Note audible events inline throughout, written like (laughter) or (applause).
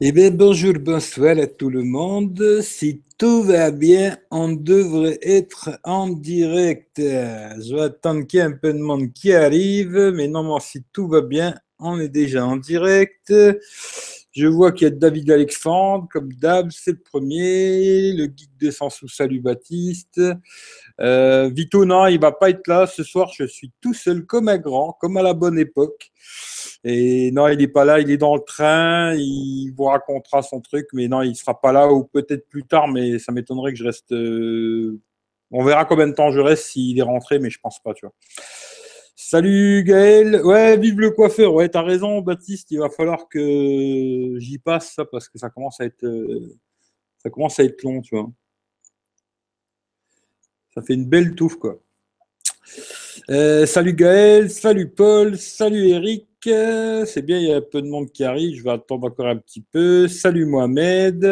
Eh bien, bonjour, bonsoir à tout le monde. Si tout va bien, on devrait être en direct. Je vais attendre qu'il y ait un peu de monde qui arrive, mais normalement, si tout va bien, on est déjà en direct. Je vois qu'il y a David Alexandre, comme d'hab, c'est le premier. Le geek de sous salut Baptiste. Euh, Vito, non, il va pas être là ce soir. Je suis tout seul comme un grand, comme à la bonne époque. Et non, il n'est pas là, il est dans le train, il vous racontera son truc, mais non, il sera pas là ou peut-être plus tard, mais ça m'étonnerait que je reste. Euh, on verra combien de temps je reste s'il est rentré, mais je pense pas, tu vois. Salut Gaël. Ouais, vive le coiffeur. Ouais, t'as raison, Baptiste. Il va falloir que j'y passe ça parce que ça commence à être, euh, ça commence à être long, tu vois. Ça fait une belle touffe, quoi. Euh, salut Gaël, salut Paul, salut Eric. C'est bien, il y a un peu de monde qui arrive. Je vais attendre encore un petit peu. Salut Mohamed.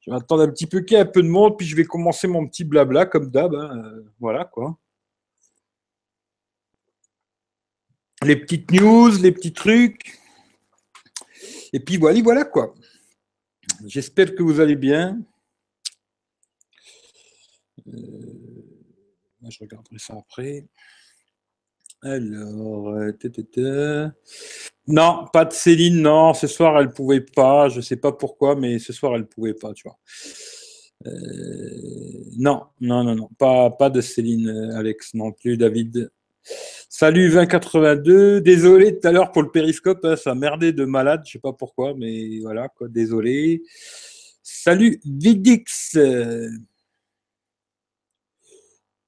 Je vais attendre un petit peu qu'il y ait un peu de monde, puis je vais commencer mon petit blabla comme d'hab. Hein. Voilà quoi. Les petites news, les petits trucs. Et puis voilà, voilà quoi. J'espère que vous allez bien. Euh, je regarderai ça après. Alors, euh, non, pas de Céline, non, ce soir elle pouvait pas, je sais pas pourquoi, mais ce soir elle pouvait pas. Euh, non, non, non, non, pas, pas de Céline, Alex non plus, David. Salut 2082, désolé tout à l'heure pour le périscope, hein, ça merdait de malade, je sais pas pourquoi, mais voilà, quoi, désolé. Salut Vidix.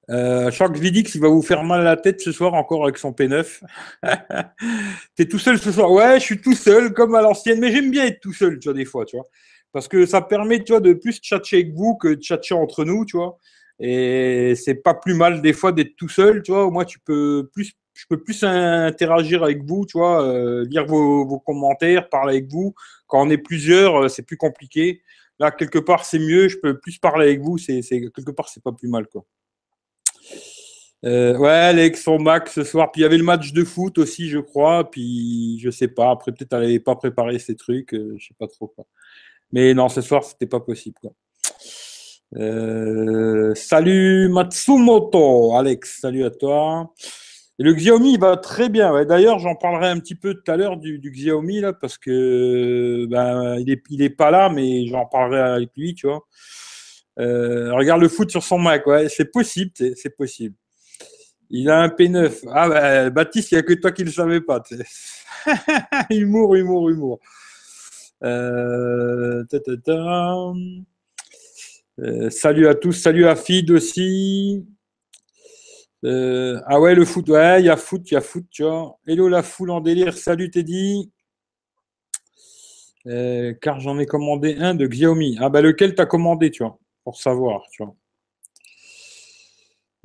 Euh, je crois que Vidix, va vous faire mal à la tête ce soir encore avec son P9. (laughs) T'es tout seul ce soir? Ouais, je suis tout seul, comme à l'ancienne, mais j'aime bien être tout seul, tu vois, des fois, tu vois. Parce que ça permet, tu vois, de plus tchatcher avec vous que de tchatcher entre nous, tu vois. Et c'est pas plus mal des fois d'être tout seul, tu vois. Moi, tu peux plus, je peux plus interagir avec vous, tu vois, euh, lire vos, commentaires, parler avec vous. Quand on est plusieurs, euh, c'est plus compliqué. Là, quelque part, c'est mieux. Je peux plus parler avec vous. C'est quelque part, c'est pas plus mal, quoi. Euh, ouais, Alex, son Mac ce soir. Puis il y avait le match de foot aussi, je crois. Puis je sais pas. Après, peut-être elle n'avait pas préparé ces trucs. Euh, je sais pas trop quoi. Mais non, ce soir, c'était pas possible. Quoi. Euh, salut Matsumoto, Alex. Salut à toi. Et le Xiaomi va très bien. D'ailleurs, j'en parlerai un petit peu tout à l'heure du, Xiaomi là, parce que ben, il est, il est pas là, mais j'en parlerai avec lui, tu vois. Euh, regarde le foot sur son Mac, c'est possible, c'est possible. Il a un P9. Ah, bah, Baptiste, il n'y a que toi qui ne le savais pas. (laughs) humour, humour, humour. Euh, euh, salut à tous. Salut à Fid aussi. Euh, ah ouais, le foot. Ouais, il y a foot, il y a foot, tu vois. Hello la foule en délire. Salut Teddy. car j'en ai commandé un de Xiaomi. Ah bah lequel t'as commandé, tu vois, pour savoir, tu vois.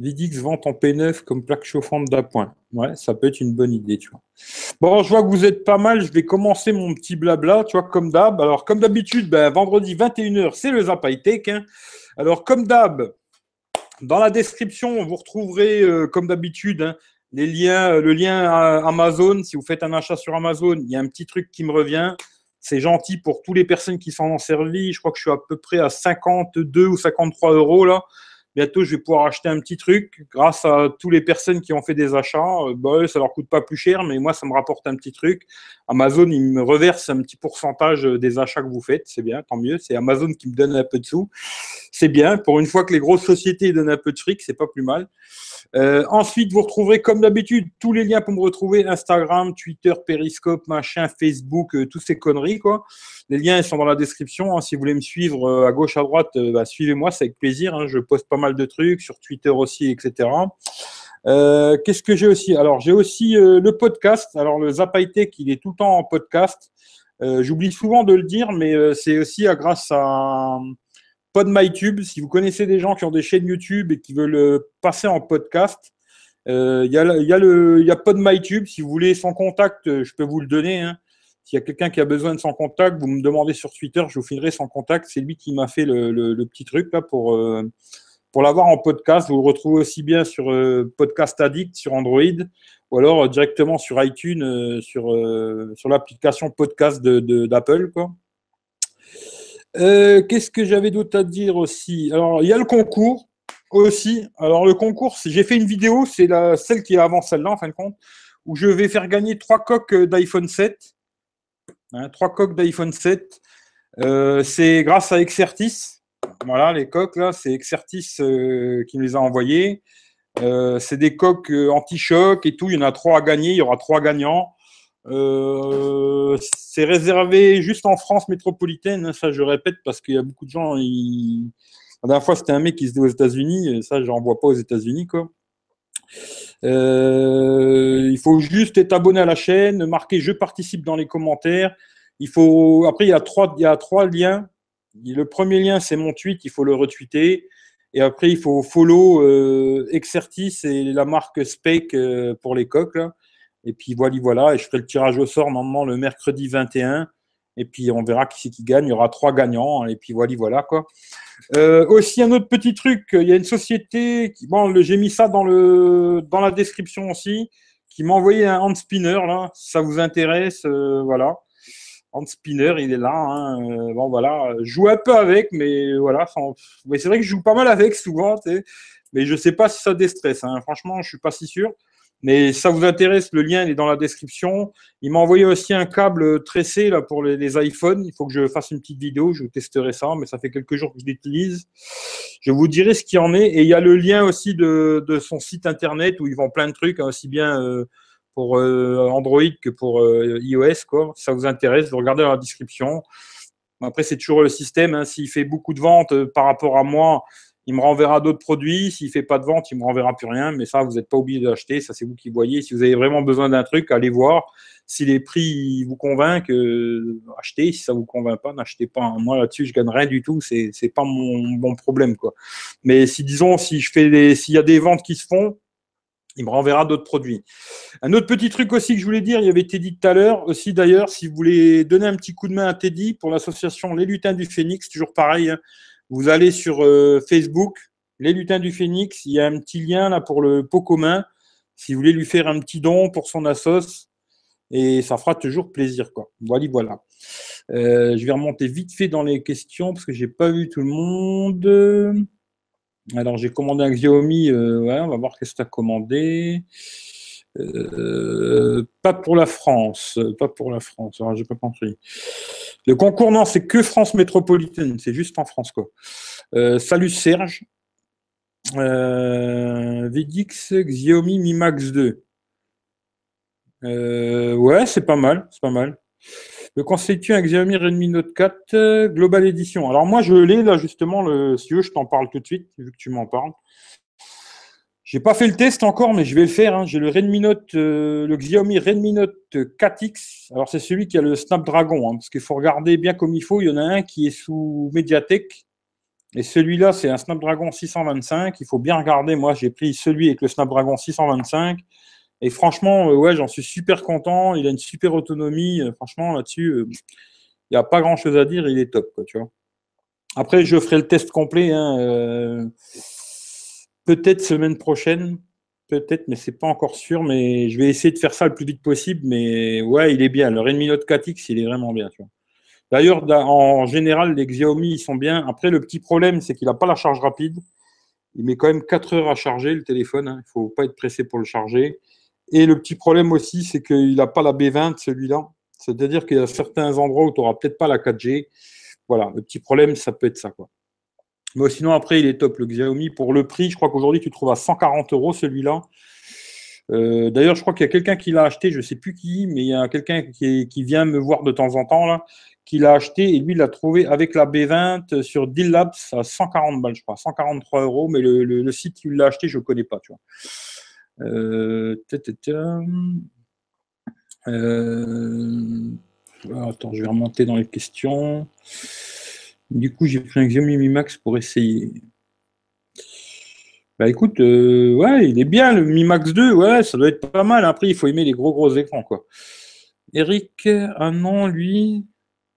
Vidix vente en P9 comme plaque chauffante d'appoint. Ouais, ça peut être une bonne idée, tu vois. Bon, je vois que vous êtes pas mal. Je vais commencer mon petit blabla, tu vois, comme d'hab. Alors, comme d'habitude, ben, vendredi 21h, c'est le Zap Tech. Hein. Alors, comme d'hab, dans la description, vous retrouverez, euh, comme d'habitude, hein, euh, le lien Amazon. Si vous faites un achat sur Amazon, il y a un petit truc qui me revient. C'est gentil pour toutes les personnes qui s'en ont servi. Je crois que je suis à peu près à 52 ou 53 euros là. Bientôt, je vais pouvoir acheter un petit truc grâce à toutes les personnes qui ont fait des achats. Euh, bah, ça leur coûte pas plus cher, mais moi, ça me rapporte un petit truc. Amazon, il me reverse un petit pourcentage des achats que vous faites. C'est bien, tant mieux. C'est Amazon qui me donne un peu de sous. C'est bien. Pour une fois que les grosses sociétés donnent un peu de fric, c'est pas plus mal. Euh, ensuite, vous retrouverez comme d'habitude tous les liens pour me retrouver Instagram, Twitter, Periscope, machin, Facebook, euh, toutes ces conneries quoi. Les liens ils sont dans la description. Hein. Si vous voulez me suivre euh, à gauche, à droite, bah, suivez-moi, c'est avec plaisir. Hein. Je poste pas mal de trucs sur Twitter aussi, etc. Qu'est-ce que j'ai aussi? Alors j'ai aussi le podcast. Alors le Tech, il est tout le temps en podcast. J'oublie souvent de le dire, mais c'est aussi grâce à PodMyTube, si vous connaissez des gens qui ont des chaînes YouTube et qui veulent euh, passer en podcast, euh, il y, a, y, a y a PodMyTube. Si vous voulez son contact, euh, je peux vous le donner. Hein. S'il y a quelqu'un qui a besoin de son contact, vous me demandez sur Twitter, je vous filerai son contact. C'est lui qui m'a fait le, le, petit truc là pour, pour l'avoir en podcast. Vous le retrouvez aussi bien sur Podcast Addict sur Android ou alors directement sur iTunes, sur, sur l'application podcast d'Apple. Qu'est-ce que j'avais d'autre à dire aussi? Alors, il y a le concours aussi. Alors, le concours, j'ai fait une vidéo, c'est celle qui est avant celle-là, en fin de compte, où je vais faire gagner trois coques d'iPhone 7. Hein, trois coques d'iPhone 7. Euh, c'est grâce à Exertis. Voilà, les coques, là, c'est Exertis euh, qui me les a envoyées. Euh, c'est des coques anti-choc et tout. Il y en a trois à gagner. Il y aura trois gagnants. c'est réservé juste en France métropolitaine. Hein, ça, je répète parce qu'il y a beaucoup de gens. La dernière fois, c'était un mec qui se dit aux États-Unis. Ça, je n'en vois pas aux États-Unis, quoi. il faut juste être abonné à la chaîne, marquer je participe dans les commentaires il faut, après, il y a trois liens. Le premier lien, c'est mon tweet, il faut le retweeter. Et après, il faut follow euh, et la marque Spake euh, pour les coques. Et puis voilà, voilà. Et je ferai le tirage au sort normalement le mercredi 21. Et puis on verra qui c'est qui gagne. Il y aura trois gagnants. Et puis voilà, voilà. Euh, aussi un autre petit truc. Il y a une société bon, j'ai mis ça dans la description aussi, qui m'a envoyé un hand spinner. Si ça vous intéresse, voilà. Hand spinner, il est là. Hein. Euh, bon, voilà. Je joue un peu avec, mais voilà. Mais c'est vrai que je joue pas mal avec souvent, mais je sais pas si ça déstresse. Hein. Franchement, je suis pas si sûr. Mais si ça vous intéresse, le lien est dans la description. Il m'a envoyé aussi un câble tressé là, pour les, iPhones. Il faut que je fasse une petite vidéo. Je testerai ça, mais ça fait quelques jours que je l'utilise. Je vous dirai ce qu'il en est. Et il y a le lien aussi de, son site internet où ils vendent plein de trucs, hein, aussi bien euh, euh, Android que pour euh, iOS. Quoi. Ça vous intéresse, vous regardez la description. Après, c'est toujours le système. Hein. S'il fait beaucoup de ventes euh, par rapport à moi, il me renverra d'autres produits. S'il fait pas de vente, il me renverra plus rien. Mais ça, vous n'êtes pas obligé d'acheter. Ça, c'est vous qui voyez. Si vous avez vraiment besoin d'un truc, allez voir. Si les prix vous convainquent, achetez. Si ça vous convainc pas, n'achetez pas. Moi, là-dessus, je gagne rien du tout. C'est, c'est pas mon, bon problème, quoi. Mais si, disons, si je fais s'il y a des ventes qui se font, il me renverra d'autres produits. Un autre petit truc aussi que je voulais dire, il y avait Teddy tout à l'heure aussi d'ailleurs, si vous voulez donner un petit coup de main à Teddy pour l'association Les Lutins du Phénix, toujours pareil, hein. vous allez sur euh, Facebook, Les Lutins du Phénix, il y a un petit lien là pour le pot commun, si vous voulez lui faire un petit don pour son assos, et ça fera toujours plaisir. Quoi. Voilà, voilà. Euh, je vais remonter vite fait dans les questions parce que j'ai pas vu tout le monde. Alors, j'ai commandé un Xiaomi. Euh, on va voir qu'est-ce que tu as commandé. Euh, pas pour la France. Pas pour la France. Alors, j'ai pas compris. Le concours, non, c'est que France métropolitaine. C'est juste en France, quoi. Euh, salut Serge. Vidix Xiaomi Mi Max 2. ouais, c'est pas mal. C'est pas mal me constitue un Xiaomi Redmi Note 4 euh, Global Edition. Alors moi, je l'ai là justement, le, si veux, je t'en parle tout de suite, vu que tu m'en parles. J'ai pas fait le test encore, mais je vais le faire. Hein. J'ai le Redmi Note, euh, le Xiaomi Redmi Note 4X. Alors c'est celui qui a le Snapdragon, hein, parce qu'il faut regarder bien comme il faut. Il y en a un qui est sous Mediatek, et celui-là c'est un Snapdragon 625. Il faut bien regarder. Moi, j'ai pris celui avec le Snapdragon 625. Et franchement, euh, ouais, j'en suis super content. Il a une super autonomie. Euh, franchement, là-dessus, euh, il n'y a pas grand-chose à dire. Il est top, quoi. Après, je ferai le test complet. Hein, peut-être semaine prochaine. Peut-être, mais c'est pas encore sûr. Mais je vais essayer de faire ça le plus vite possible. Mais ouais, il est bien. Le Redmi Note 4X, il est vraiment bien. D'ailleurs, en général, les Xiaomi, ils sont bien. Après, le petit problème, c'est qu'il n'a pas la charge rapide. Il met quand même 4 heures à charger le téléphone. Hein. Il ne faut pas être pressé pour le charger. Et le petit problème aussi, c'est qu'il n'a pas la B20, celui-là. C'est-à-dire qu'il y a certains endroits où tu n'auras peut-être pas la 4G. Voilà, le petit problème, ça peut être ça. Mais sinon, après, il est top, le Xiaomi. Pour le prix, je crois qu'aujourd'hui, tu trouves à 140 euros celui-là. Euh, d'ailleurs, je crois qu'il y a quelqu'un qui l'a acheté, je ne sais plus qui, mais il y a quelqu'un qui, vient me voir de temps en temps, qui l'a acheté et lui, il l'a trouvé avec la B20 sur Deal Labs à 140 balles, je crois, 143 euros, mais le, site qui l'a acheté, je ne connais pas. Euh, euh, attends, je vais remonter dans les questions. Du coup, j'ai pris un Xiaomi Mi Max pour essayer. Bah écoute, euh, ouais, il est bien le Mi Max 2, ouais, ça doit être pas mal. Après, il faut aimer les gros gros écrans, quoi. Eric, ah non, lui,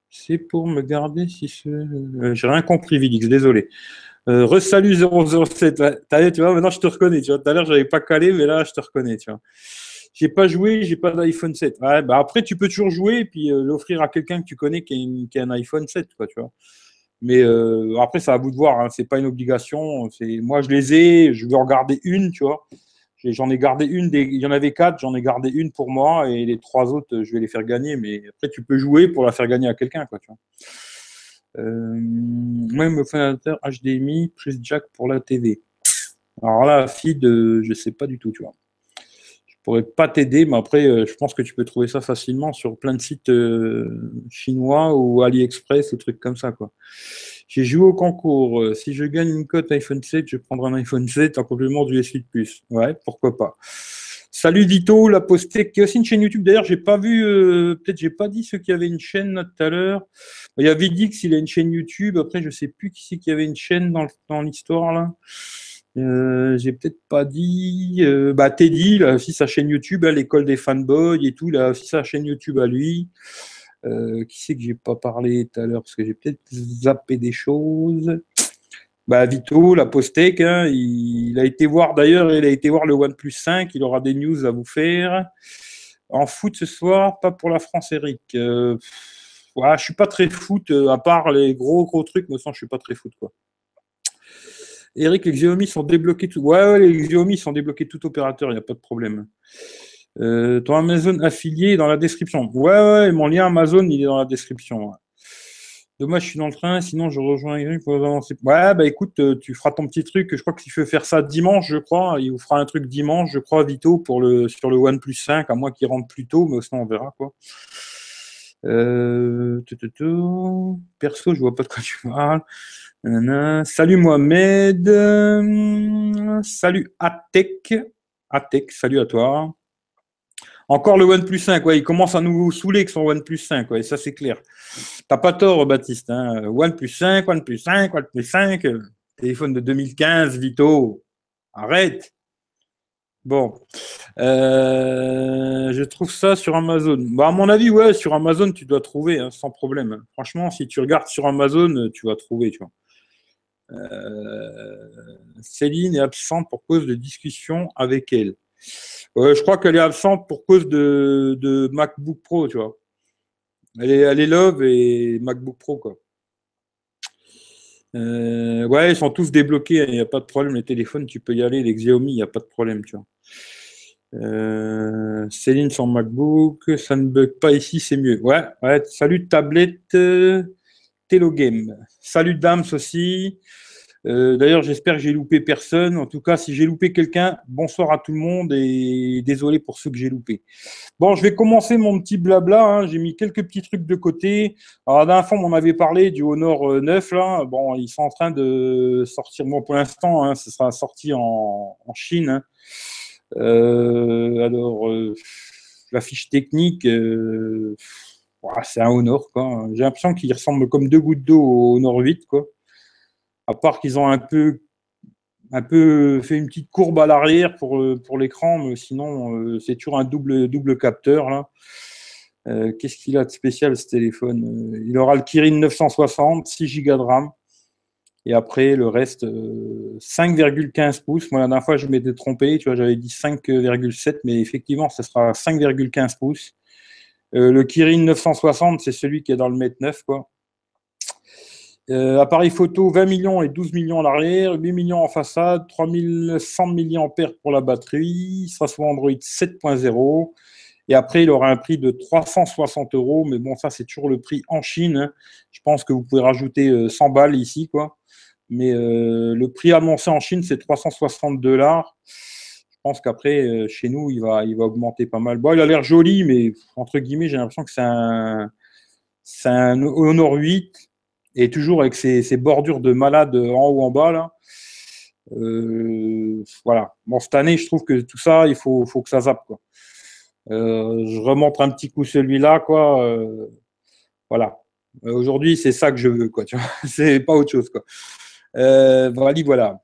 c'est pour me garder si ce. j'ai rien compris, Vidix, désolé. Euh, Resalut 007. tu vois, maintenant je te reconnais. Tu vois, tout à l'heure, je n'avais pas calé, mais là, je te reconnais. Tu vois. j'ai pas joué, j'ai pas d'iPhone 7. Ouais, bah après, tu peux toujours jouer et puis euh, l'offrir à quelqu'un que tu connais qui a, un iPhone 7, quoi, tu vois. Mais euh, après, c'est à vous de voir, hein, c'est pas une obligation. Moi, je les ai, je vais en garder une, tu vois. J'en ai gardé une, il y en avait quatre, j'en ai gardé une pour moi et les trois autres, je vais les faire gagner. Mais après, tu peux jouer pour la faire gagner à quelqu'un, quoi, tu vois. Euh, même fondateur HDMI plus jack pour la TV. Alors là, feed, je sais pas du tout, tu vois. Je pourrais pas t'aider, mais après, euh, je pense que tu peux trouver ça facilement sur plein de sites euh, chinois ou AliExpress ou trucs comme ça, quoi. J'ai joué au concours. Euh, si je gagne une cote iPhone 7, je prendrai un iPhone 7 en complément du S8 Plus. Ouais, pourquoi pas. Salut Vito, la posté, qui a aussi une chaîne YouTube. D'ailleurs, j'ai pas vu, peut-être j'ai pas dit ceux qui avaient une chaîne tout à l'heure. Il y a Vidix, il a une chaîne YouTube. Après, je sais plus qui c'est qui avait une chaîne dans, l'histoire là. Euh, j'ai peut-être pas dit. Euh, bah, Teddy, il a aussi sa chaîne YouTube, hein, l'école des fanboys et tout, il a aussi sa chaîne YouTube à lui. Euh, qui c'est que j'ai pas parlé tout à l'heure? Parce que j'ai peut-être zappé des choses. Bah, Vito, la Postec, hein, il, a été voir d'ailleurs, il a été voir le OnePlus 5, il aura des news à vous faire. En foot ce soir, pas pour la France, Eric. Euh, je suis pas très foot, à part les gros gros trucs, me semble, je suis pas très foot quoi. Eric, les Xiaomi sont débloqués tout. Ouais, les Xiaomi sont débloqués tout opérateur, il n'y a pas de problème. Euh, ton Amazon affilié est dans la description. Ouais, ouais, mon lien Amazon, il est dans la description. Dommage, je suis dans le train, sinon je rejoins Eric pour avancer. Ouais, bah écoute, euh, tu feras ton petit truc. Je crois qu'il faut faire ça dimanche, je crois. Il vous fera un truc dimanche, je crois, Vito, pour le, sur le OnePlus 5, à moins qu'il rentre plus tôt, mais sinon on verra, quoi. Euh, Perso, je vois pas de quoi tu parles. Salut Mohamed. Salut Atek. Atek, salut à toi. Encore le OnePlus 5, ouais, il commence à nous saouler avec son OnePlus 5, ouais, ça c'est clair. T'as pas tort, Baptiste. Hein. OnePlus 5, OnePlus 5, OnePlus 5, téléphone de 2015, Vito. Arrête. Bon, euh, je trouve ça sur Amazon. Bah, à mon avis, ouais, sur Amazon, tu dois trouver hein, sans problème. Franchement, si tu regardes sur Amazon, tu vas trouver. Euh, Céline est absente pour cause de discussion avec elle. Je crois qu'elle est absente pour cause de, MacBook Pro, tu vois. Elle est, Love et MacBook Pro, quoi. Euh, ouais, ils sont tous débloqués, il n'y a pas de problème. Les téléphones, tu peux y aller. Les Xiaomi, il n'y a pas de problème, tu vois. Euh, Céline son MacBook, ça ne bug pas ici, c'est mieux. Ouais, ouais. Salut tablette, Telogame. Salut Dams aussi. Euh, d'ailleurs, j'espère que j'ai loupé personne. En tout cas, si j'ai loupé quelqu'un, bonsoir à tout le monde et désolé pour ceux que j'ai loupés. Bon, je vais commencer mon petit blabla. Hein. J'ai mis quelques petits trucs de côté. Alors, fond, on avait parlé du Honor 9. Là. Bon, ils sont en train de sortir. Bon, pour l'instant, hein, ce sera sorti en, Chine. Hein. Euh, alors, euh, la fiche technique, c'est un Honor. J'ai l'impression qu'il ressemble comme deux gouttes d'eau au Honor 8. Quoi à part qu'ils ont un peu, un peu fait une petite courbe à l'arrière pour, euh, pour l'écran, mais sinon, euh, c'est toujours un double, double capteur. Euh, qu'est-ce qu'il a de spécial ce téléphone Il aura le Kirin 960, 6 Go de RAM. Et après, le reste, 5,15 pouces. Moi, la dernière fois, je m'étais trompé. Tu vois, j'avais dit 5,7, mais effectivement, ce sera 5,15 pouces. le Kirin 960, c'est celui qui est dans le Mate 9, quoi. Euh, appareil photo 20 millions et 12 millions à l'arrière, 8 millions en façade, 3100 mAh pour la batterie, il sera sur Android 7.0. Et après, il aura un prix de 360 euros, mais bon, ça, c'est toujours le prix en Chine. Hein. Je pense que vous pouvez rajouter 100 euh, balles ici, quoi. Mais euh, le prix annoncé en Chine, c'est 360 dollars. Je pense qu'après, chez nous, il va, augmenter pas mal. Bon, il a l'air joli, mais entre guillemets, j'ai l'impression que c'est un, c'est un Honor 8 et toujours avec ces, bordures de malade en haut en bas là. Euh, voilà. Bon, cette année, je trouve que tout ça, il faut, faut que ça zappe. Quoi. Euh, je remonte un petit coup celui-là, quoi. Euh, voilà. Aujourd'hui, c'est ça que je veux, quoi. Tu vois, (laughs) c'est pas autre chose, quoi. voilà, voilà.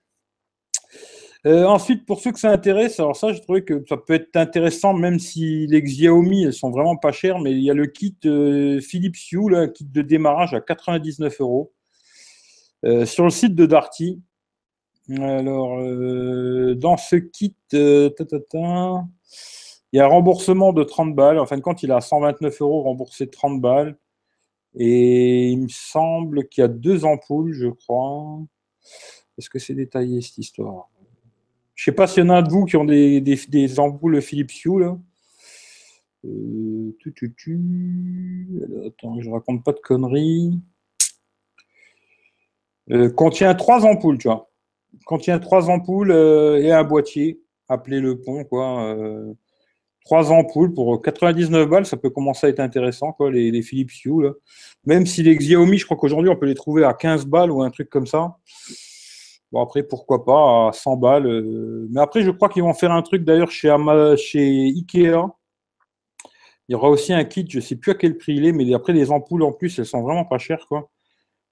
Euh, ensuite, pour ceux que ça intéresse, alors ça, je trouvais que ça peut être intéressant, même si les Xiaomi, elles sont vraiment pas chères, mais il y a le kit euh, Philips Hue, un kit de démarrage à 99 euros, euh, sur le site de Darty. Alors, dans ce kit, Il y a un remboursement de 30 balles. En fin de compte, il a 129 euros remboursé 30 balles. Et il me semble qu'il y a deux ampoules, je crois. Est-ce que c'est détaillé cette histoire? Je sais pas s'il y en a de vous qui ont des, ampoules Philips Hue là. Euh, tu, tu, tu. attends, je raconte pas de conneries. Euh, contient trois ampoules, tu vois. Contient trois ampoules euh, et un boîtier, appelé le pont, quoi. Euh, trois ampoules pour 99 balles, ça peut commencer à être intéressant, quoi, les, les Philips Hue, là. Même si les Xiaomi, je crois qu'aujourd'hui, on peut les trouver à 15 balles ou un truc comme ça. Bon, après, pourquoi pas, à 100 balles. Mais après, je crois qu'ils vont faire un truc, d'ailleurs, chez, Ikea. Il y aura aussi un kit, je ne sais plus à quel prix il est, mais après, les ampoules en plus, elles sont vraiment pas chères.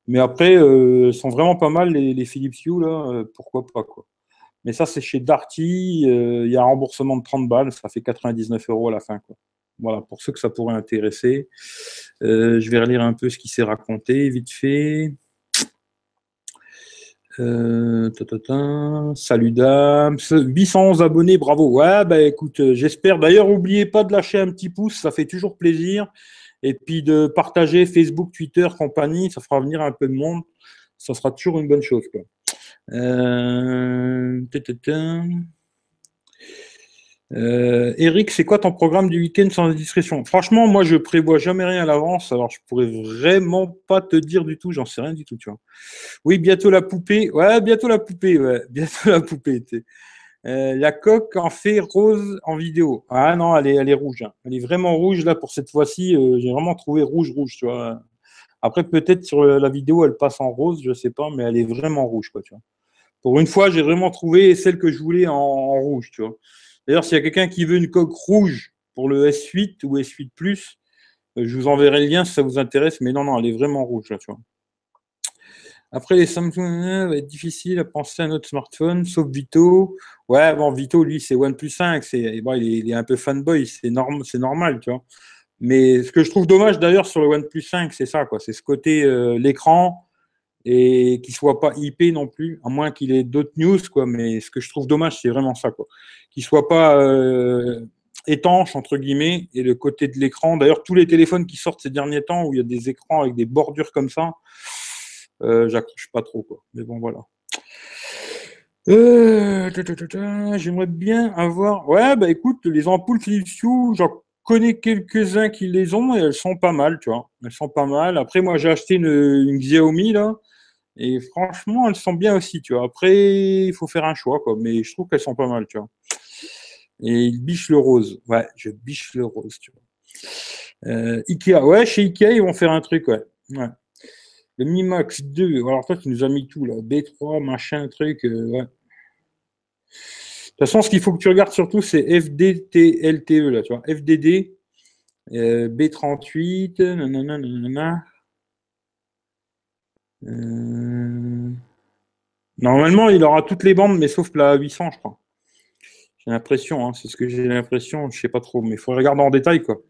Mais après, euh, sont vraiment pas mal les, Philips Hue, là, euh, pourquoi pas, quoi. Mais ça, c'est chez Darty, euh, il y a un remboursement de 30 balles, ça fait 99 euros à la fin. Voilà, pour ceux que ça pourrait intéresser. je vais relire un peu ce qui s'est raconté, vite fait. Euh, Salut Dams. 811 abonnés, bravo. Ouais, bah écoute, euh, j'espère. D'ailleurs, n'oubliez pas de lâcher un petit pouce, ça fait toujours plaisir. Et puis de partager Facebook, Twitter, compagnie, ça fera venir un peu de monde. Ça sera toujours une bonne chose. Quoi. Euh... Euh, Eric, c'est quoi ton programme du week-end sans indiscrétion? Franchement, moi, je prévois jamais rien à l'avance, alors je pourrais vraiment pas te dire du tout, j'en sais rien du tout, tu vois. Oui, bientôt la poupée. Ouais, bientôt la poupée, ouais, (laughs) bientôt la poupée. Euh, la coque en fait rose en vidéo. Ah non, elle est, elle est rouge. Hein. Elle est vraiment rouge là pour cette fois-ci. Euh, j'ai vraiment trouvé rouge, rouge, tu vois. Après, peut-être sur la vidéo, elle passe en rose, je sais pas, mais elle est vraiment rouge, quoi, tu vois. Pour une fois, j'ai vraiment trouvé celle que je voulais en rouge, tu vois. D'ailleurs, s'il y a quelqu'un qui veut une coque rouge pour le S8 ou S8 Plus, euh, je vous enverrai le lien si ça vous intéresse. Mais non, non, elle est vraiment rouge là, tu vois. Après, les Samsung, euh, va être difficile à penser à notre smartphone, sauf Vito. Ouais, bon, Vito, lui, c'est OnePlus 5. C'est, bon, il, est, un peu fanboy, c'est, c'est normal, tu vois. Mais ce que je trouve dommage d'ailleurs sur le OnePlus 5, c'est ça, quoi. C'est ce côté euh, l'écran, et qu'il soit pas IP non plus, à moins qu'il ait d'autres news, quoi. Mais ce que je trouve dommage, c'est vraiment ça, quoi. Qu'il soit pas euh, étanche entre guillemets et le côté de l'écran. D'ailleurs, tous les téléphones qui sortent ces derniers temps où il y a des écrans avec des bordures comme ça, euh, j'accroche pas trop, quoi. Mais bon, voilà. Euh, j'aimerais bien avoir. Ouais, bah écoute, les ampoules Philips Hue, j'en connais quelques-uns qui les ont et elles sont pas mal, tu vois. Elles sont pas mal. Après, moi, j'ai acheté une, une Xiaomi là. Et franchement, elles sont bien aussi, tu vois. Après, il faut faire un choix, quoi. Mais je trouve qu'elles sont pas mal, tu vois. Et il biche le rose. Ouais, je biche le rose, tu vois. Euh, Ikea, ouais, chez Ikea, ils vont faire un truc, ouais. Le Mi Max 2, alors toi, tu nous as mis tout, là. B3, machin, truc, euh. De toute façon, ce qu'il faut que tu regardes surtout, c'est FDTLTE, là, tu vois. FDD, euh, B38, nanana, nanana. Euh, normalement, il aura toutes les bandes, mais sauf la 800, je crois. J'ai l'impression, hein, c'est ce que j'ai l'impression, je sais pas trop, mais il faut regarder en détail, quoi.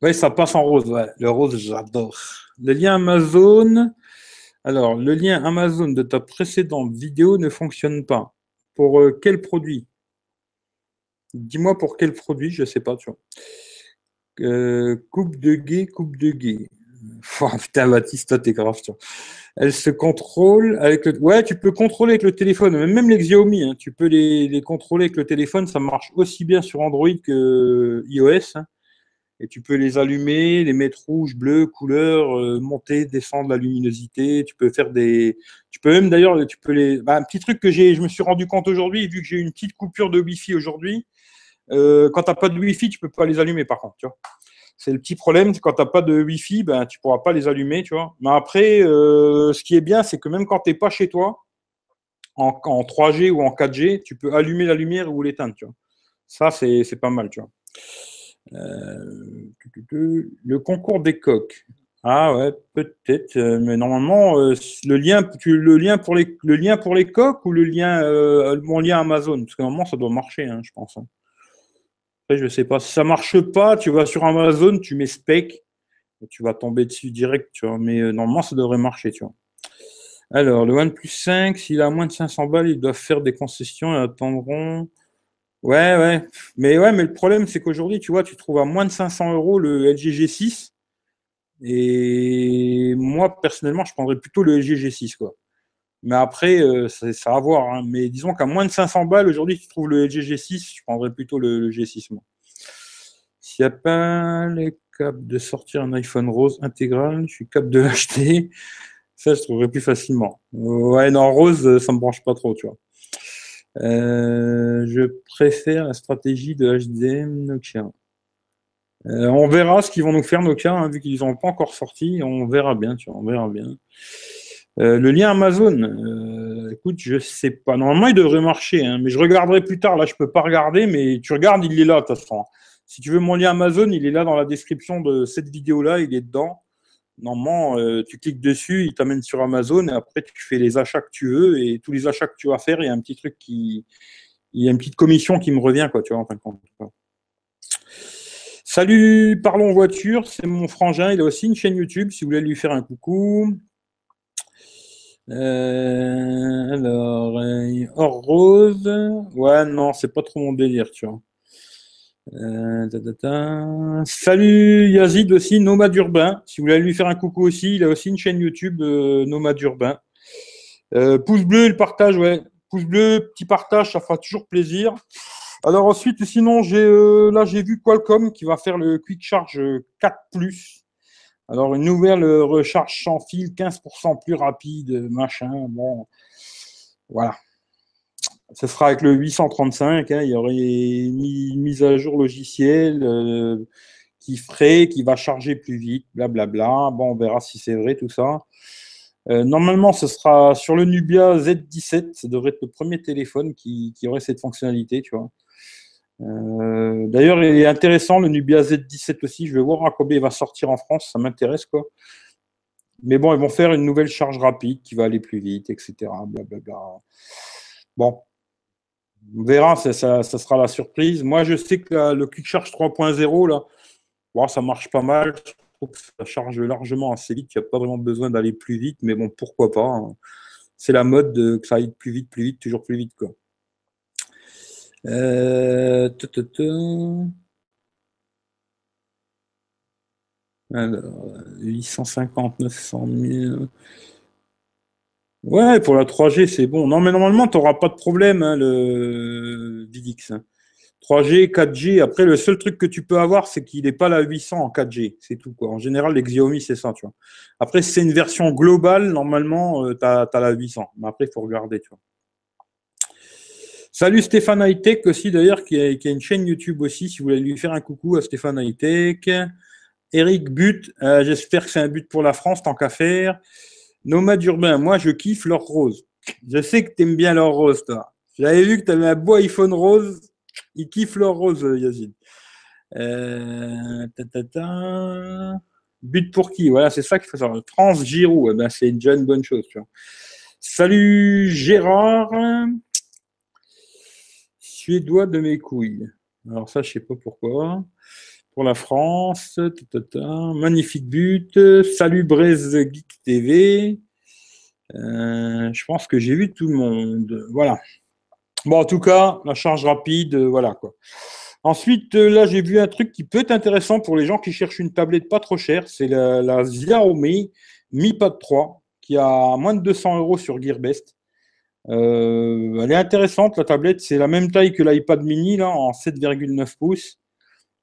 Ouais, ça passe en rose, Le rose, j'adore. Le lien Amazon. Alors, le lien Amazon de ta précédente vidéo ne fonctionne pas. Pour euh, quel produit? Dis-moi pour quel produit, je sais pas, tu vois. Euh, coupe de gay, coupe de gay. (laughs) Putain, Baptiste, toi, t'es grave, Elle se contrôle avec le. Ouais, tu peux contrôler avec le téléphone. Même les Xiaomi, hein, tu peux les, contrôler avec le téléphone. Ça marche aussi bien sur Android que iOS. Hein. Et tu peux les allumer, les mettre rouge, bleu, couleur, euh, monter, descendre la luminosité. Tu peux faire des. Tu peux même d'ailleurs, tu peux les. Bah, un petit truc que j'ai, je me suis rendu compte aujourd'hui, vu que j'ai une petite coupure de Wi-Fi aujourd'hui. Euh, quand tu n'as pas de Wi-Fi, tu peux pas les allumer par contre. C'est le petit problème, quand tu n'as pas de Wi-Fi, ben, tu ne pourras pas les allumer, tu. Mais après, euh, ce qui est bien, c'est que même quand tu n'es pas chez toi, en, 3G ou en 4G, tu peux allumer la lumière ou l'éteindre, tu. Ça, c'est pas mal, tu. Euh, le concours des coques. Ah ouais, peut-être, euh, mais normalement, le, lien, le, lien pour les, le lien pour les coques ou le lien, mon lien Amazon? Parce que normalement, ça doit marcher, hein, je pense. Hein je sais pas. Si ça marche pas, tu vas sur Amazon, tu mets spec, et tu vas tomber dessus direct, tu vois. Mais euh, normalement, ça devrait marcher, tu vois. Alors, le OnePlus 5, s'il a moins de 500 balles, ils doivent faire des concessions et attendront Ouais, ouais. Mais ouais, mais le problème, c'est qu'aujourd'hui, tu vois, tu trouves à moins de 500 euros le LG G6. Et moi, personnellement, je prendrais plutôt le LG G6, quoi. Mais après, euh, ça, ça à voir. Hein. Mais disons qu'à moins de 500 balles, aujourd'hui, tu trouves le LG G6, je prendrais plutôt le, G6, moi. S'il n'y a pas le cap de sortir un iPhone rose intégral, je suis cap de l'acheter. Ça, je trouverais plus facilement. Ouais, non, rose, ça me branche pas trop, tu vois. Euh, je préfère la stratégie de HDM Nokia. Euh, on verra ce qu'ils vont nous faire Nokia, hein, vu qu'ils n'ont pas encore sorti. On verra bien, tu vois, on verra bien. Euh, le lien Amazon, écoute, je sais pas. Normalement, il devrait marcher, hein, mais je regarderai plus tard. Là, je peux pas regarder, mais tu regardes, il est là de toute façon. Si tu veux mon lien Amazon, il est là dans la description de cette vidéo-là, il est dedans. Normalement, euh, tu cliques dessus, il t'amène sur Amazon et après tu fais les achats que tu veux et tous les achats que tu vas faire, il y a un petit truc qui. Il y a une petite commission qui me revient, quoi, tu vois, en fin. Salut, parlons voiture, c'est mon frangin, il a aussi une chaîne YouTube, si vous voulez lui faire un coucou. Euh, alors, euh, or rose, ouais, non, c'est pas trop mon délire, tu vois. Euh, Salut Yazid aussi, Nomade Urbain. Si vous voulez lui faire un coucou aussi, il a aussi une chaîne YouTube euh, Nomade Urbain. Euh, pouce bleu, le partage, ouais. Pouce bleu, petit partage, ça fera toujours plaisir. Alors ensuite, sinon, j'ai là j'ai vu Qualcomm qui va faire le Quick Charge 4 Alors une nouvelle recharge sans fil, 15% plus rapide, machin. Bon, voilà. Ce sera avec le 835. Hein, il y aurait une mise à jour logicielle euh, qui ferait, qui va charger plus vite, blablabla. Bon, on verra si c'est vrai tout ça. Euh, normalement, ce sera sur le Nubia Z17. Ça devrait être le premier téléphone qui, aurait cette fonctionnalité, tu vois. Euh, d'ailleurs, il est intéressant le Nubia Z17 aussi. Je vais voir à combien il va sortir en France. Ça m'intéresse, quoi. Mais bon, ils vont faire une nouvelle charge rapide qui va aller plus vite, etc. Bon, on verra, ça, sera la surprise. Moi, je sais que le Quick Charge 3.0, là, ça marche pas mal. Je trouve que ça charge largement assez vite. Il n'y a pas vraiment besoin d'aller plus vite, mais bon, pourquoi pas. Hein. C'est la mode de, que ça aille plus vite, plus vite, toujours plus vite. Quoi. Euh, Alors, 850, 900 000. Ouais, pour la 3G, c'est bon. Non, mais normalement, tu n'auras pas de problème, hein, le Vidix. 3G, 4G. Après, le seul truc que tu peux avoir, c'est qu'il n'est pas la 800 en 4G. C'est tout. Quoi. En général, les Xiaomi, c'est ça. Tu vois. Après, si c'est une version globale, normalement, euh, tu as, la 800. Mais après, il faut regarder. Tu vois. Salut Stéphane Hightech aussi, d'ailleurs, qui a, une chaîne YouTube aussi. Si vous voulez lui faire un coucou à Stéphane Hightech. Eric But, euh, j'espère que c'est un but pour la France, tant qu'à faire. Nomade urbain, moi je kiffe l'or rose. Je sais que tu aimes bien l'or rose, toi. J'avais vu que tu avais un beau iPhone rose. Il kiffe l'or rose, Yazid. Euh, But pour qui? Voilà, c'est ça qu'il faut savoir. France Giroud, eh ben, c'est déjà une bonne chose. Tu vois. Salut Gérard. Suédois de mes couilles. Alors ça, je sais pas pourquoi. Pour la France, magnifique but. Salut Braise Geek TV. Euh, je pense que j'ai vu tout le monde. Voilà. Bon, en tout cas, la charge rapide, euh, voilà quoi. Ensuite, euh, là, j'ai vu un truc qui peut être intéressant pour les gens qui cherchent une tablette pas trop chère. C'est la, Xiaomi Mi Pad 3 qui a moins de 200 euros sur Gearbest. Elle est intéressante, la tablette. C'est la même taille que l'iPad mini, là, en 7,9 pouces.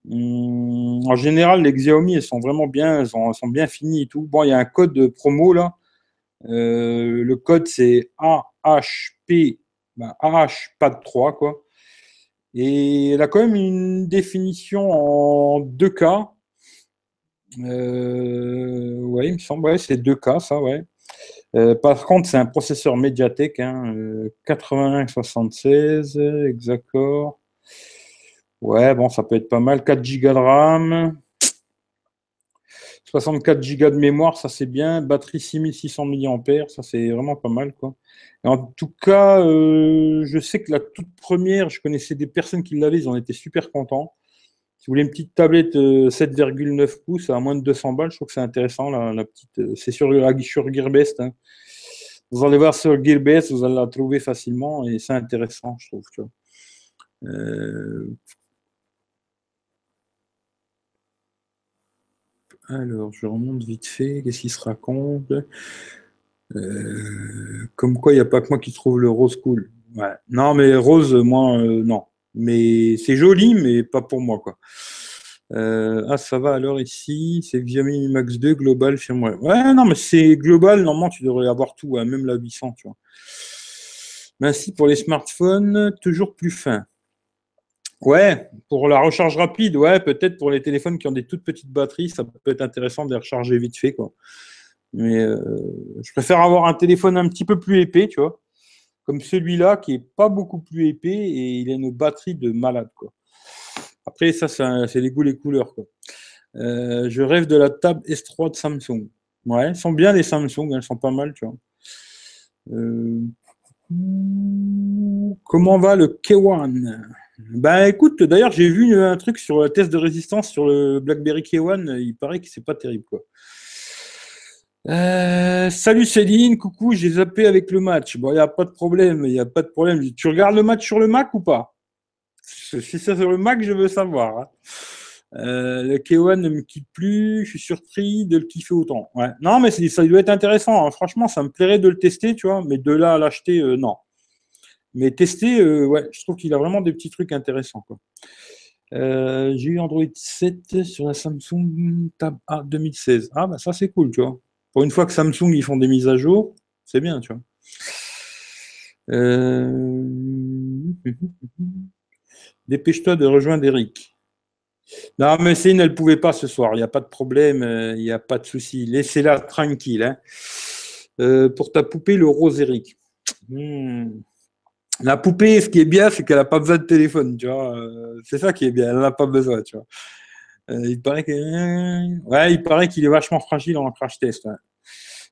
Hum, en général, les Xiaomi, elles sont vraiment bien, elles sont, bien finies et tout. Bon, il y a un code promo là. Euh, le code c'est AHP, ben, AHPAD 3 quoi. Et elle a quand même une définition en 2K. Euh, ouais, il me semble, c'est 2K ça, ouais. Euh, par contre, c'est un processeur Mediatek, hein, 8176, exact. Ouais, bon, ça peut être pas mal. 4 Go de RAM. 64 Go de mémoire, ça c'est bien. Batterie 6600 mAh, ça c'est vraiment pas mal. Quoi. en tout cas, euh, je sais que la toute première, je connaissais des personnes qui l'avaient, ils en étaient super contents. Vous voulez une petite tablette 7,9 euh, pouces à moins de 200 balles, je trouve que c'est intéressant. La, petite, euh, c'est sur, sur Gearbest. Hein. Vous allez voir sur Gearbest, vous allez la trouver facilement et c'est intéressant, je trouve. Euh, alors, je remonte vite fait. Qu'est-ce qu'il se raconte Comme quoi, il n'y a pas que moi qui trouve le rose cool. Non, mais rose, moi, non. Mais c'est joli, mais pas pour moi. Euh, ah, ça va alors ici, c'est Xiaomi Max 2 global moi Ouais, non, mais c'est global, normalement, tu devrais avoir tout, même la 800, tu vois. Merci pour les smartphones, toujours plus fins. Ouais, pour la recharge rapide, ouais, peut-être pour les téléphones qui ont des toutes petites batteries, ça peut être intéressant de les recharger vite fait. Mais euh, je préfère avoir un téléphone un petit peu plus épais, tu vois, comme celui-là qui est pas beaucoup plus épais et il a une batterie de malade, quoi. Après, ça, c'est les goûts, les couleurs. Euh, je rêve de la table S3 de Samsung. Ouais, sont bien les Samsung, elles sont pas mal, tu vois. Euh, comment va le K1 Ben écoute, d'ailleurs, j'ai vu un truc sur le test de résistance sur le BlackBerry K1. Il paraît que c'est pas terrible, quoi. Euh, salut Céline, coucou, j'ai zappé avec le match. Bon, il n'y a pas de problème, il a pas de problème. Tu regardes le match sur le Mac ou pas? Si c'est sur le Mac, je veux savoir. Hein. Euh, le K1 ne me quitte plus, je suis surpris de le kiffer autant. Ouais. Non, mais ça doit être intéressant. Hein. Franchement, ça me plairait de le tester, tu vois, mais de là à l'acheter, euh, non. Mais tester, je trouve qu'il a vraiment des petits trucs intéressants. J'ai eu Android 7 sur la Samsung Tab A 2016. Ah, bah ça, c'est cool, tu vois. Pour une fois que Samsung, ils font des mises à jour, c'est bien, tu vois. Dépêche-toi de rejoindre Eric. Non, mais Céline, elle ne pouvait pas ce soir. Il n'y a pas de problème, euh, il n'y a pas de souci. Laissez-la tranquille. Hein. Euh, pour ta poupée, le rose Eric. Hmm. La poupée, ce qui est bien, c'est qu'elle n'a pas besoin de téléphone. Tu vois. Euh, c'est ça qui est bien. Elle n'a pas besoin. Tu vois. Il paraît ouais, il paraît qu'il est vachement fragile en crash test.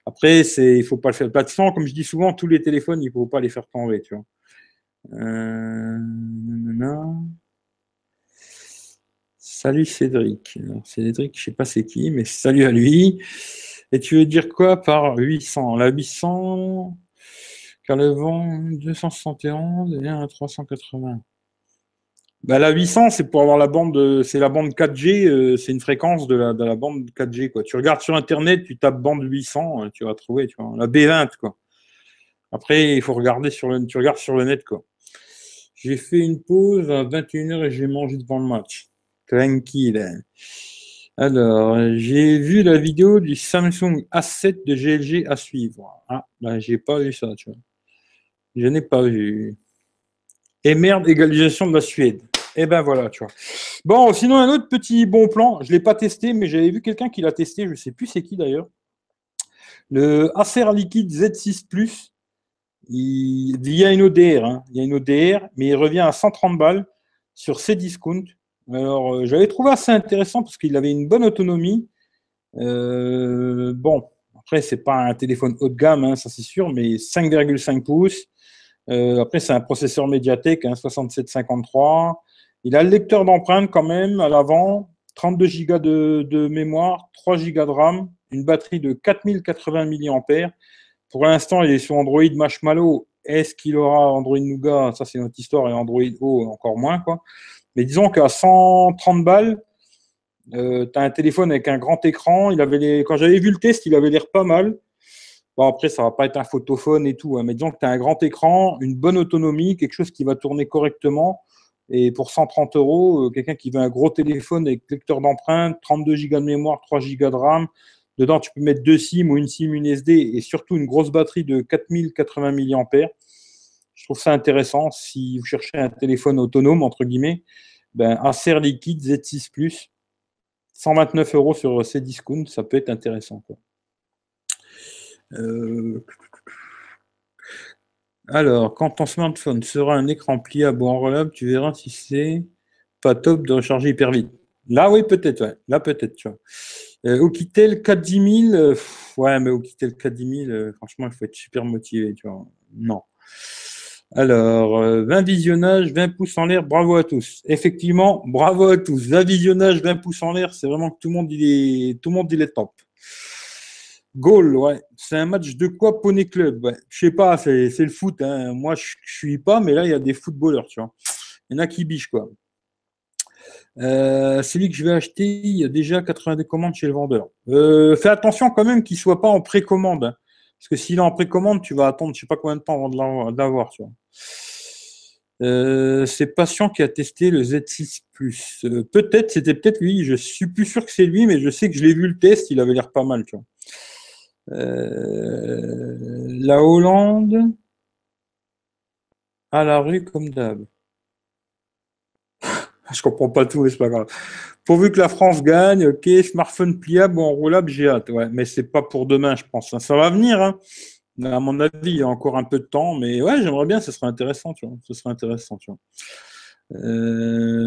Après, c'est, il faut pas le faire. De toute façon, comme je dis souvent, tous les téléphones, il faut pas les faire tomber. Tu vois. Euh, salut Cédric. Cédric, je sais pas c'est qui, mais salut à lui. Et tu veux dire quoi par 800 La 800, car le vent 271 et un 380. Bah, la 800, c'est pour avoir la bande, c'est la bande 4G, euh, c'est une fréquence de la, de la, bande 4G. Quoi. Tu regardes sur Internet, tu tapes bande 800, euh, tu vas trouver, tu vois, la B20. Quoi. Après, il faut regarder sur le, tu regardes sur le net. Quoi. J'ai fait une pause à 21h et j'ai mangé devant le match. Tranquille. Alors, j'ai vu la vidéo du Samsung A7 de GLG à suivre. Ah, ben, j'ai pas vu ça, tu vois. Je n'ai pas vu. Et merde, égalisation de la Suède. Et eh ben voilà, tu vois. Bon, sinon, un autre petit bon plan. Je ne l'ai pas testé, mais j'avais vu quelqu'un qui l'a testé. Je ne sais plus c'est qui d'ailleurs. Le Acer Liquide Z6 Plus il, y a une ODR, hein. il y a une ODR, mais il revient à 130 balles sur Cdiscount. Alors, euh, j'avais trouvé assez intéressant parce qu'il avait une bonne autonomie. Euh, bon, après, c'est pas un téléphone haut de gamme, hein, ça c'est sûr, mais 5,5 pouces. Euh, après, c'est un processeur Mediatek, hein, 6753. Il a le lecteur d'empreintes quand même à l'avant, 32 Go de, mémoire, 3 Go de RAM, une batterie de 4080 mAh pour l'instant, il est sur Android Marshmallow. Est-ce qu'il aura Android Nougat? Ça, c'est notre histoire. Et Android O, encore moins. Mais disons qu'à 130 balles, euh, tu as un téléphone avec un grand écran. Il avait. Quand j'avais vu le test, il avait l'air pas mal. Bon, après, ça va pas être un photophone et tout. Hein, mais disons que tu as un grand écran, une bonne autonomie, quelque chose qui va tourner correctement. Et pour 130 euros, euh, quelqu'un qui veut un gros téléphone avec lecteur d'empreintes, 32 Go de mémoire, 3 Go de RAM, Dedans, tu peux mettre deux SIM ou une SIM, une SD et surtout une grosse batterie de 4080 mAh. Je trouve ça intéressant. Si vous cherchez un téléphone autonome, entre guillemets, ben, Acer Liquide Z6 Plus, 129 euros sur Cdiscount, ça peut être intéressant. Euh, alors, quand ton smartphone sera un écran pliable ou enroulable, tu verras si c'est pas top de recharger hyper vite. Là, oui, peut-être, ouais. Là, peut-être, tu vois. Euh, Okitel 410 000, ouais, mais Okitel 410 000, euh, franchement, il faut être super motivé, tu vois. Non. Alors, 20 euh, visionnages, 20 pouces en l'air, bravo à tous. Effectivement, bravo à tous. 20 visionnages, 20 pouces en l'air, c'est vraiment que tout le monde, il est, tout le monde, il est top. Goal, ouais. C'est un match de quoi Poney Club? Je sais pas, c'est le foot. Hein. Moi, je, suis pas, mais là, il y a des footballeurs, tu vois. Il y en a qui bichent, quoi. Euh, celui que je vais acheter, il y a déjà 80 commandes chez le vendeur. Euh, fais attention quand même qu'il ne soit pas en précommande. Hein. parce que s'il est en précommande, tu vas attendre je ne sais pas combien de temps avant de l'avoir. Euh, c'est Patient qui a testé le Z6 Plus. peut-être, c'était peut-être lui. Je suis plus sûr que c'est lui, mais je sais que je l'ai vu le test. Il avait l'air pas mal. Tu vois. La Hollande à la rue comme d'hab. (laughs) Je comprends pas tout, mais c'est pas grave. Pourvu que la France gagne, ok, smartphone pliable ou enroulable, j'ai hâte. Ouais, mais c'est pas pour demain, je pense. Ça va venir, hein. À mon avis, il y a encore un peu de temps, mais ouais, j'aimerais bien, ce serait intéressant, tu vois. Ce serait intéressant, tu vois. Euh,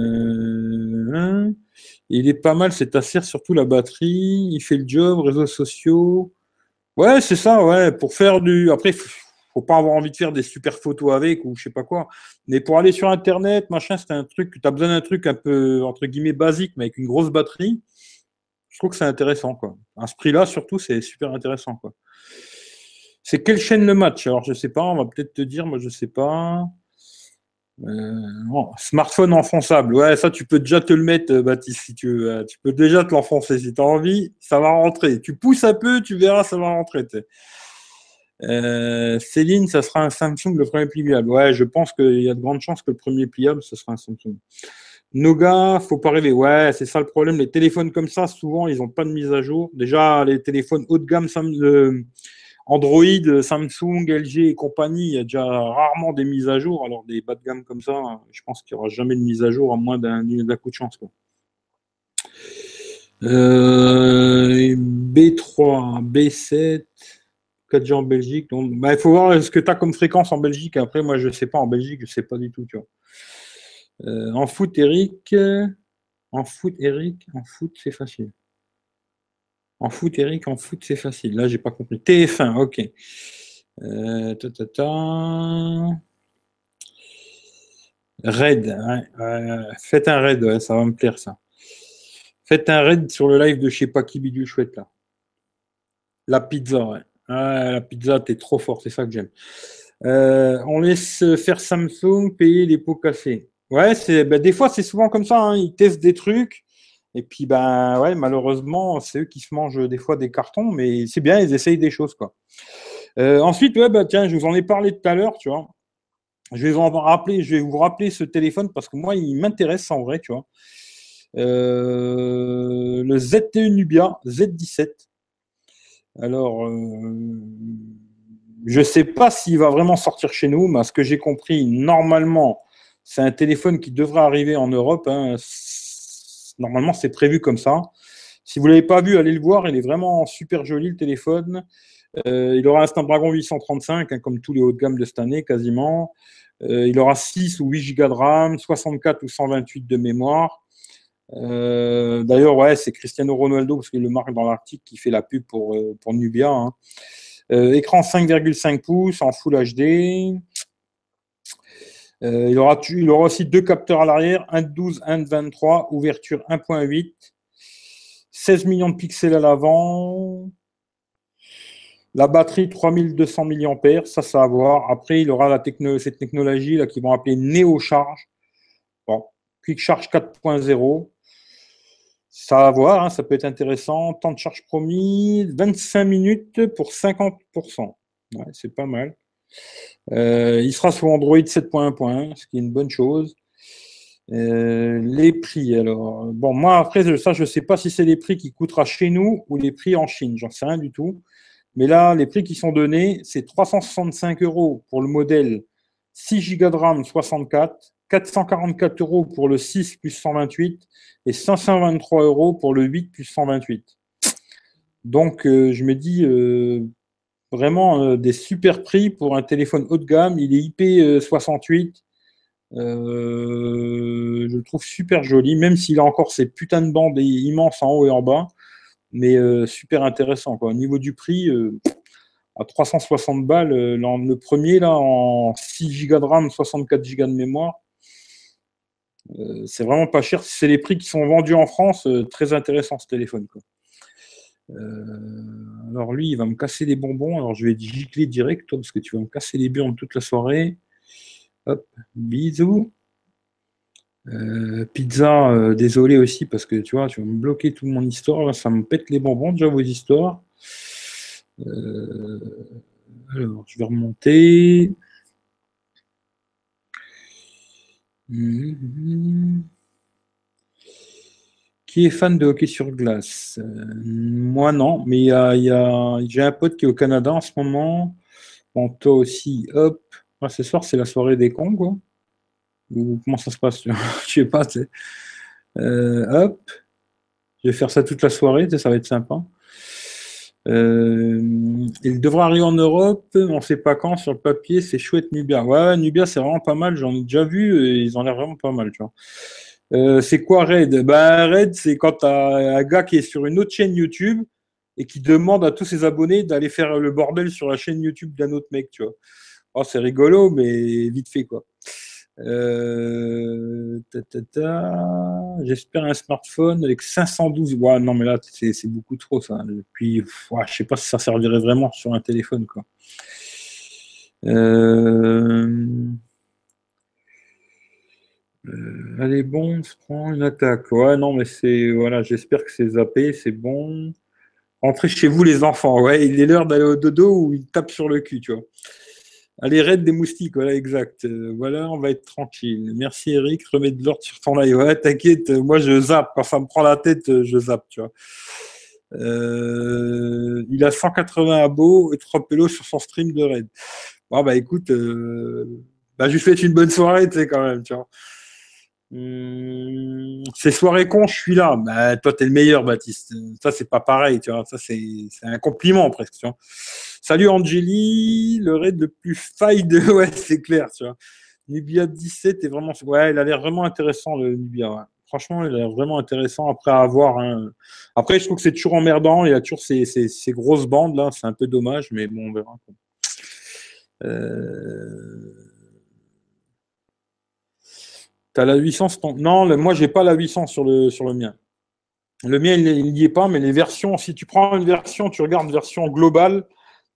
il est pas mal, c'est assez surtout la batterie. Il fait le job, réseaux sociaux. Ouais, c'est ça, ouais. Pour faire du. Après, faut pas avoir envie de faire des super photos avec ou je sais pas quoi. Mais pour aller sur Internet, machin, c'est un truc, tu as besoin d'un truc un peu, entre guillemets, basique, mais avec une grosse batterie. Je trouve que c'est intéressant, quoi. À ce prix-là, surtout, c'est super intéressant, quoi. C'est quelle chaîne le match? Alors, je sais pas, on va peut-être te dire, moi, je sais pas. Euh, smartphone enfonçable. Ouais, ça, tu peux déjà te le mettre, euh, Baptiste, si tu veux. Tu peux déjà te l'enfoncer. Si tu as envie, ça va rentrer. Tu pousses un peu, tu verras, ça va rentrer. Euh, Céline, ça sera un Samsung le premier pliable. Ouais, je pense qu'il y a de grandes chances que le premier pliable, ce sera un Samsung. Noga, faut pas rêver. Ouais, c'est ça le problème. Les téléphones comme ça, souvent, ils n'ont pas de mise à jour. Déjà, les téléphones haut de gamme, euh, Android, Samsung, LG et compagnie, il y a déjà rarement des mises à jour. Alors, des bas de gamme comme ça, je pense qu'il n'y aura jamais de mise à jour, à moins d'un coup de chance. Euh, B3, B7. 4G en Belgique. Donc, bah, il faut voir ce que tu as comme fréquence en Belgique. Après, moi, je ne sais pas en Belgique, je ne sais pas du tout. Euh, en foot, Eric. En foot, Eric. En foot, c'est facile. En foot, Eric, en foot, c'est facile. Là, j'ai pas compris. TF1, ok. Euh, ta, ta, ta. Raid. faites un raid, ça va me plaire ça. Faites un raid sur le live de je sais pas qui bidule chouette là. La pizza, ouais. La pizza, t'es trop fort, c'est ça que j'aime. Euh, on laisse faire Samsung payer les pots cassés. Ouais, ben, des fois c'est souvent comme ça. Hein. ils testent des trucs et puis ben ouais, malheureusement c'est eux qui se mangent des fois des cartons, mais c'est bien, ils essayent des choses quoi. Euh, ensuite, ouais, bah, tiens, je vous en ai parlé tout à l'heure, tu vois. Je vais vous rappeler, je vais vous rappeler ce téléphone parce que moi il m'intéresse en vrai, tu vois. Euh, le ZTE Nubia Z17. Alors, euh, je ne sais pas s'il va vraiment sortir chez nous, mais à ce que j'ai compris, normalement, c'est un téléphone qui devrait arriver en Europe. Hein. Normalement, c'est prévu comme ça. Si vous ne l'avez pas vu, allez le voir. Il est vraiment super joli, le téléphone. Euh, il aura un Snapdragon 835, hein, comme tous les hauts de gamme de cette année, quasiment. Euh, il aura 6 ou 8 Go de RAM, 64 ou 128 de mémoire. Euh, d'ailleurs, ouais, c'est Cristiano Ronaldo, parce qu'il le marque dans l'article, qui fait la pub pour, pour Nubia. Hein. Écran 5,5 pouces en Full HD. Il, aura, il aura aussi deux capteurs à l'arrière, un de 12, un de 23, ouverture 1.8, 16 millions de pixels à l'avant. La batterie 3200 mAh, ça, ça va voir. Après, il aura cette technologie là qu'ils vont appeler Neo Charge. Bon, Quick Charge 4.0. Ça va voir, hein, ça peut être intéressant. Temps de charge promis, 25 minutes pour 50%. c'est pas mal. Euh, il sera sur Android 7.1.1, ce qui est une bonne chose. Euh, les prix, alors. Bon, moi, après, ça, je ne sais pas si c'est les prix qui coûtera chez nous ou les prix en Chine. J'en sais rien du tout. Mais là, les prix qui sont donnés, c'est 365 euros pour le modèle 6 Go de RAM 64 444 euros pour le 6 plus 128 et 523 euros pour le 8 plus 128. Donc, euh, je me dis vraiment euh, des super prix pour un téléphone haut de gamme. Il est IP68. je le trouve super joli, même s'il a encore ces putains de bandes immenses en haut et en bas. Mais super intéressant. Quoi. Au niveau du prix, à 360 balles, le premier, là, en 6 Go de RAM, 64 Go de mémoire, euh, c'est vraiment pas cher. C'est les prix qui sont vendus en France. Euh, très intéressant ce téléphone. Euh, alors lui, il va me casser les bonbons. Alors je vais gicler direct, parce que tu vas me casser les burnes toute la soirée. Hop, bisous. Euh, pizza, euh, désolé aussi parce que tu vois, tu vas me bloquer toute mon histoire. ça me pète les bonbons déjà vos histoires. alors, je vais remonter. Mhm. Qui est fan de hockey sur glace? Moi non, mais y a, j'ai un pote qui est au Canada en ce moment. Bon, toi aussi, hop. ce soir, c'est la soirée des cons. Ou comment ça se passe? (laughs) Je sais pas. Euh, hop. Je vais faire ça toute la soirée, ça va être sympa. Euh, il devra arriver en Europe, on ne sait pas quand, sur le papier, c'est chouette Nubia. Ouais, Nubia, c'est vraiment pas mal, j'en ai déjà vu, ils ont l'air vraiment pas mal, tu vois. Euh, c'est quoi Red? Ben, Red, c'est quand un gars qui est sur une autre chaîne YouTube et qui demande à tous ses abonnés d'aller faire le bordel sur la chaîne YouTube d'un autre mec, tu vois. Oh, c'est rigolo, mais vite fait, quoi. Euh, J'espère un smartphone avec 512. Ouais, non, mais là, c'est beaucoup trop, ça. Puis, ouais, je sais pas si ça servirait vraiment sur un téléphone, quoi. Euh... Euh, allez, bon, on se prend une attaque. Ouais, non, mais c'est. Voilà, j'espère que c'est zappé, c'est bon. Entrez chez vous, les enfants. Ouais, il est l'heure d'aller au dodo ou il tape sur le cul, tu vois. Allez, raid des moustiques, voilà, exact. Euh, voilà, on va être tranquille. Merci Eric, remets de l'ordre sur ton live. Ouais, t'inquiète, moi je zappe. Quand ça me prend la tête, je zappe, tu vois. Euh, il a 180 abos et 3 pélos sur son stream de raid. Bon, bah écoute, euh, bah, je lui souhaite une bonne soirée, tu sais, quand même, tu vois. Hum, ces soirées cons, je suis là. Bah, toi, t'es le meilleur, Baptiste. Ça, c'est pas pareil, tu vois. Ça, c'est un compliment presque. Tu vois. Salut Angélie, le raid le plus faille de. (laughs) Ouais, c'est clair, tu vois. Nubia 17 est vraiment. Ouais, il a l'air vraiment intéressant, le Nubia. Franchement, il a l'air vraiment intéressant après avoir. Un... Après, je trouve que c'est toujours emmerdant. Il y a toujours ces, ces, ces grosses bandes là. C'est un peu dommage, mais bon, on verra. Euh. Tu as la 800 Non, le, moi, j'ai pas la 800 sur le, mien. Le mien, il n'y est pas, mais les versions, si tu prends une version, tu regardes version globale,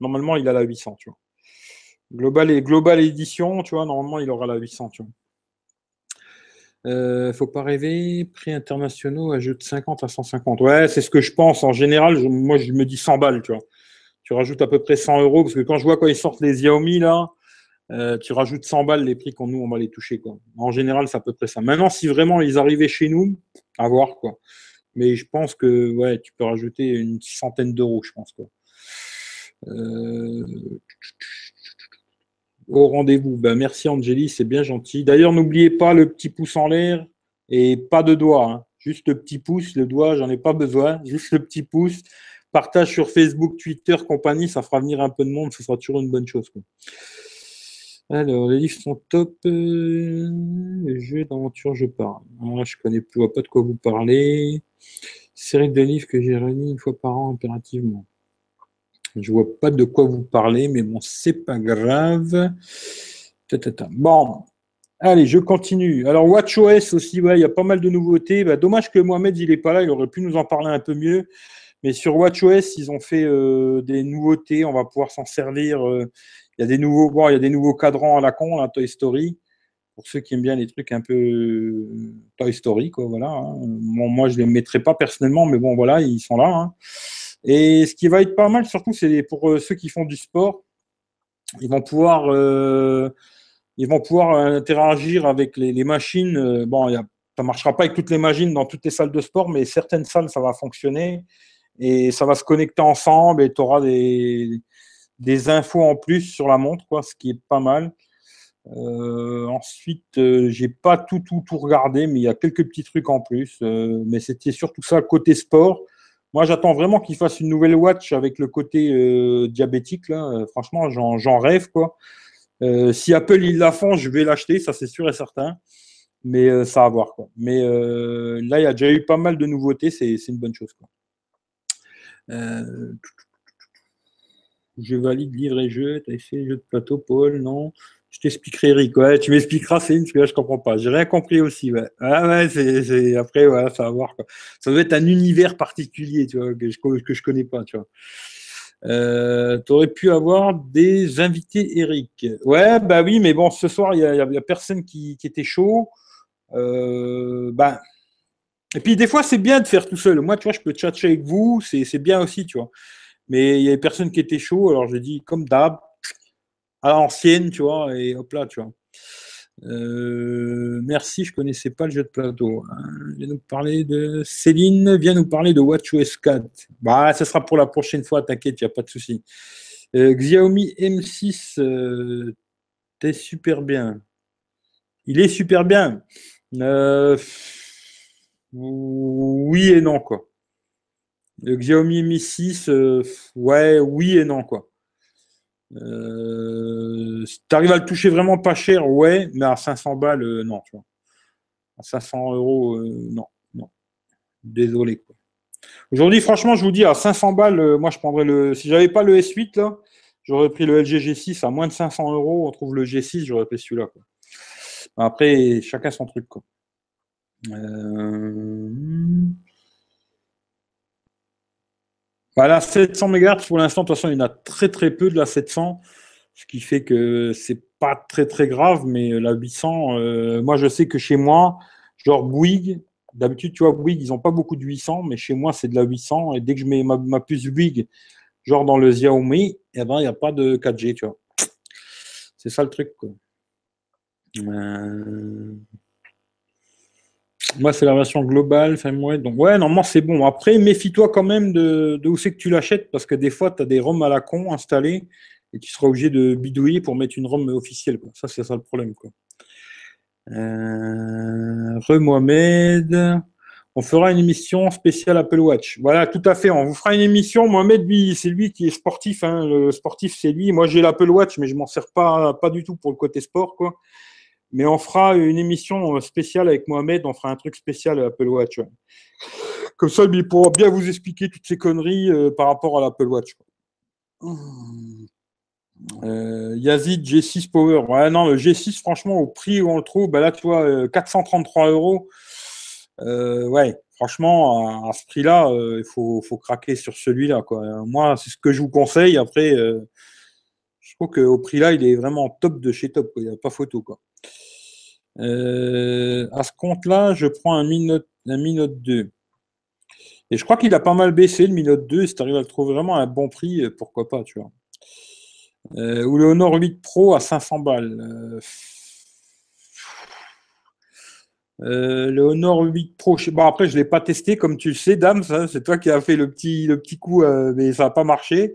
normalement, il a la 800, tu vois. Global et global édition, tu vois, normalement, il aura la 800, tu vois. Euh, faut pas rêver, prix internationaux de 50 à 150. Ouais, c'est ce que je pense. En général, moi, je me dis 100 balles, tu vois. Tu rajoutes à peu près 100 euros, parce que quand je vois quand ils sortent les Xiaomi, là, euh, tu rajoutes 100 balles les prix qu'on nous, on va les toucher. Quoi. En général, c'est à peu près ça. Maintenant, si vraiment ils arrivaient chez nous, à voir. Quoi. Mais je pense que ouais, tu peux rajouter une centaine d'euros, je pense. Quoi. Euh, au rendez-vous. Ben, merci Angélie, c'est bien gentil. D'ailleurs, n'oubliez pas le petit pouce en l'air et pas de doigt. Hein. Juste le petit pouce, le doigt, j'en ai pas besoin. Juste le petit pouce. Partage sur Facebook, Twitter, compagnie, ça fera venir un peu de monde, ce sera toujours une bonne chose. Alors, les livres sont top. Euh, les jeux d'aventure, je parle. Je connais plus, pas de quoi vous parler. Série de livres que j'ai réunis une fois par an impérativement. Je vois pas de quoi vous parlez, mais bon, c'est pas grave. Bon, allez, je continue. Alors, WatchOS aussi, il y a pas mal de nouveautés. Bah, dommage que Mohamed, il est pas là, il aurait pu nous en parler un peu mieux. Mais sur WatchOS, ils ont fait euh, des nouveautés, on va pouvoir s'en servir. Euh, il y a des nouveaux, bon, il y a des nouveaux cadrans à la con, là, Toy Story. Pour ceux qui aiment bien les trucs un peu euh, Toy Story, quoi, voilà. Hein. moi, je les mettrai pas personnellement, mais bon, voilà, ils sont là. Hein. Et ce qui va être pas mal, surtout, c'est pour euh, ceux qui font du sport. Ils vont pouvoir, euh, ils vont pouvoir interagir avec les, machines. Bon, y a, ça marchera pas avec toutes les machines dans toutes les salles de sport, mais certaines salles, ça va fonctionner et ça va se connecter ensemble et tu auras des, des infos en plus sur la montre, quoi, ce qui est pas mal. Euh, ensuite, euh, j'ai pas tout, tout, tout regardé, mais il y a quelques petits trucs en plus. Euh, mais c'était surtout ça côté sport. Moi, j'attends vraiment qu'ils fassent une nouvelle watch avec le côté diabétique. Là. franchement, j'en rêve. quoi. si Apple ils la font, je vais l'acheter, ça c'est sûr et certain. Mais ça va voir. Quoi. Mais là, il y a déjà eu pas mal de nouveautés, c'est une bonne chose. Quoi. Je valide livre et jeu. Tu as fait jeu de plateau, Paul Non. Je t'expliquerai, Eric. Ouais, tu m'expliqueras, c'est parce que là, je comprends pas. J'ai rien compris aussi. Ouais. Ah ouais, après, ça va voir. Ça doit être un univers particulier, tu vois, que je, que je connais pas, tu vois. Euh, pu avoir des invités, Eric. Ouais, bah oui, mais bon, ce soir, il n'y a, personne qui, était chaud. Euh, ben, et puis des fois, c'est bien de faire tout seul. Moi, tu vois, je peux tchatcher avec vous, c'est bien aussi, tu vois. Mais il y a des personnes qui étaient chauds, alors j'ai dit, comme d'hab, à l'ancienne, tu vois, et hop là, tu vois. Euh, merci, je ne connaissais pas le jeu de plateau. Hein. Viens nous parler de Céline, viens nous parler de WatchOS 4. Bah, ça sera pour la prochaine fois, t'inquiète, il n'y a pas de souci. Euh, Xiaomi M6, euh, t'es super bien. Il est super bien. oui et non, quoi. Le Xiaomi Mi 6, ouais, oui et non, quoi. Euh, si tu arrives à le toucher vraiment pas cher, ouais, mais à 500 balles, euh, non, tu vois. À 500 euros, euh, non, non. Désolé. Aujourd'hui, franchement, je vous dis, à 500 balles, moi, je prendrais le. Si j'avais pas le S8, là, j'aurais pris le LG G6 à moins de 500 euros. On trouve le G6, j'aurais pris celui-là. Après, chacun son truc, quoi. Voilà, 700 MHz pour l'instant, de toute façon, il y en a très très peu de la 700, ce qui fait que c'est pas très très grave, mais la 800, euh, moi je sais que chez moi, genre Bouygues, d'habitude, tu vois, Bouygues, ils n'ont pas beaucoup de 800, mais chez moi, c'est de la 800, et dès que je mets ma, puce Bouygues, genre dans le Xiaomi, eh ben, il n'y a pas de 4G, tu vois. C'est ça le truc. Euh, moi, c'est la version globale. Donc, ouais, normalement, c'est bon. Après, méfie-toi quand même de, où c'est que tu l'achètes parce que des fois, tu as des ROM à la con installés et tu seras obligé de bidouiller pour mettre une ROM officielle. Ça, c'est ça le problème. Quoi. Euh. On fera une émission spéciale Apple Watch. Voilà, tout à fait. On vous fera une émission. Mohamed, lui, c'est lui qui est sportif. Hein. Le sportif, c'est lui. Moi, j'ai l'Apple Watch, mais je m'en sers pas, du tout pour le côté sport. Mais on fera une émission spéciale avec Mohamed, on fera un truc spécial à Apple Watch. Comme ça, il pourra bien vous expliquer toutes ces conneries euh, par rapport à l'Apple Watch. Euh, Yazid G6 Power. Ouais, non, le G6, franchement, au prix où on le trouve, bah là, tu vois, 433 euh, euros. ouais, franchement, à, ce prix-là, il faut, craquer sur celui-là. Moi, c'est ce que je vous conseille. Après, je trouve qu'au prix-là, il est vraiment top de chez top. Il n'y a pas photo. Quoi. Euh, à ce compte-là, je prends un Mi Note, un 2. Et je crois qu'il a pas mal baissé le Mi Note 2. Si tu arrives à le trouver vraiment à un bon prix, euh, pourquoi pas, tu vois. Euh, ou le Honor 8 Pro à 500 balles. le Honor 8 Pro, bon après je ne l'ai pas testé comme tu le sais, Dame, c'est toi qui as fait le petit, le petit coup, mais ça n'a pas marché.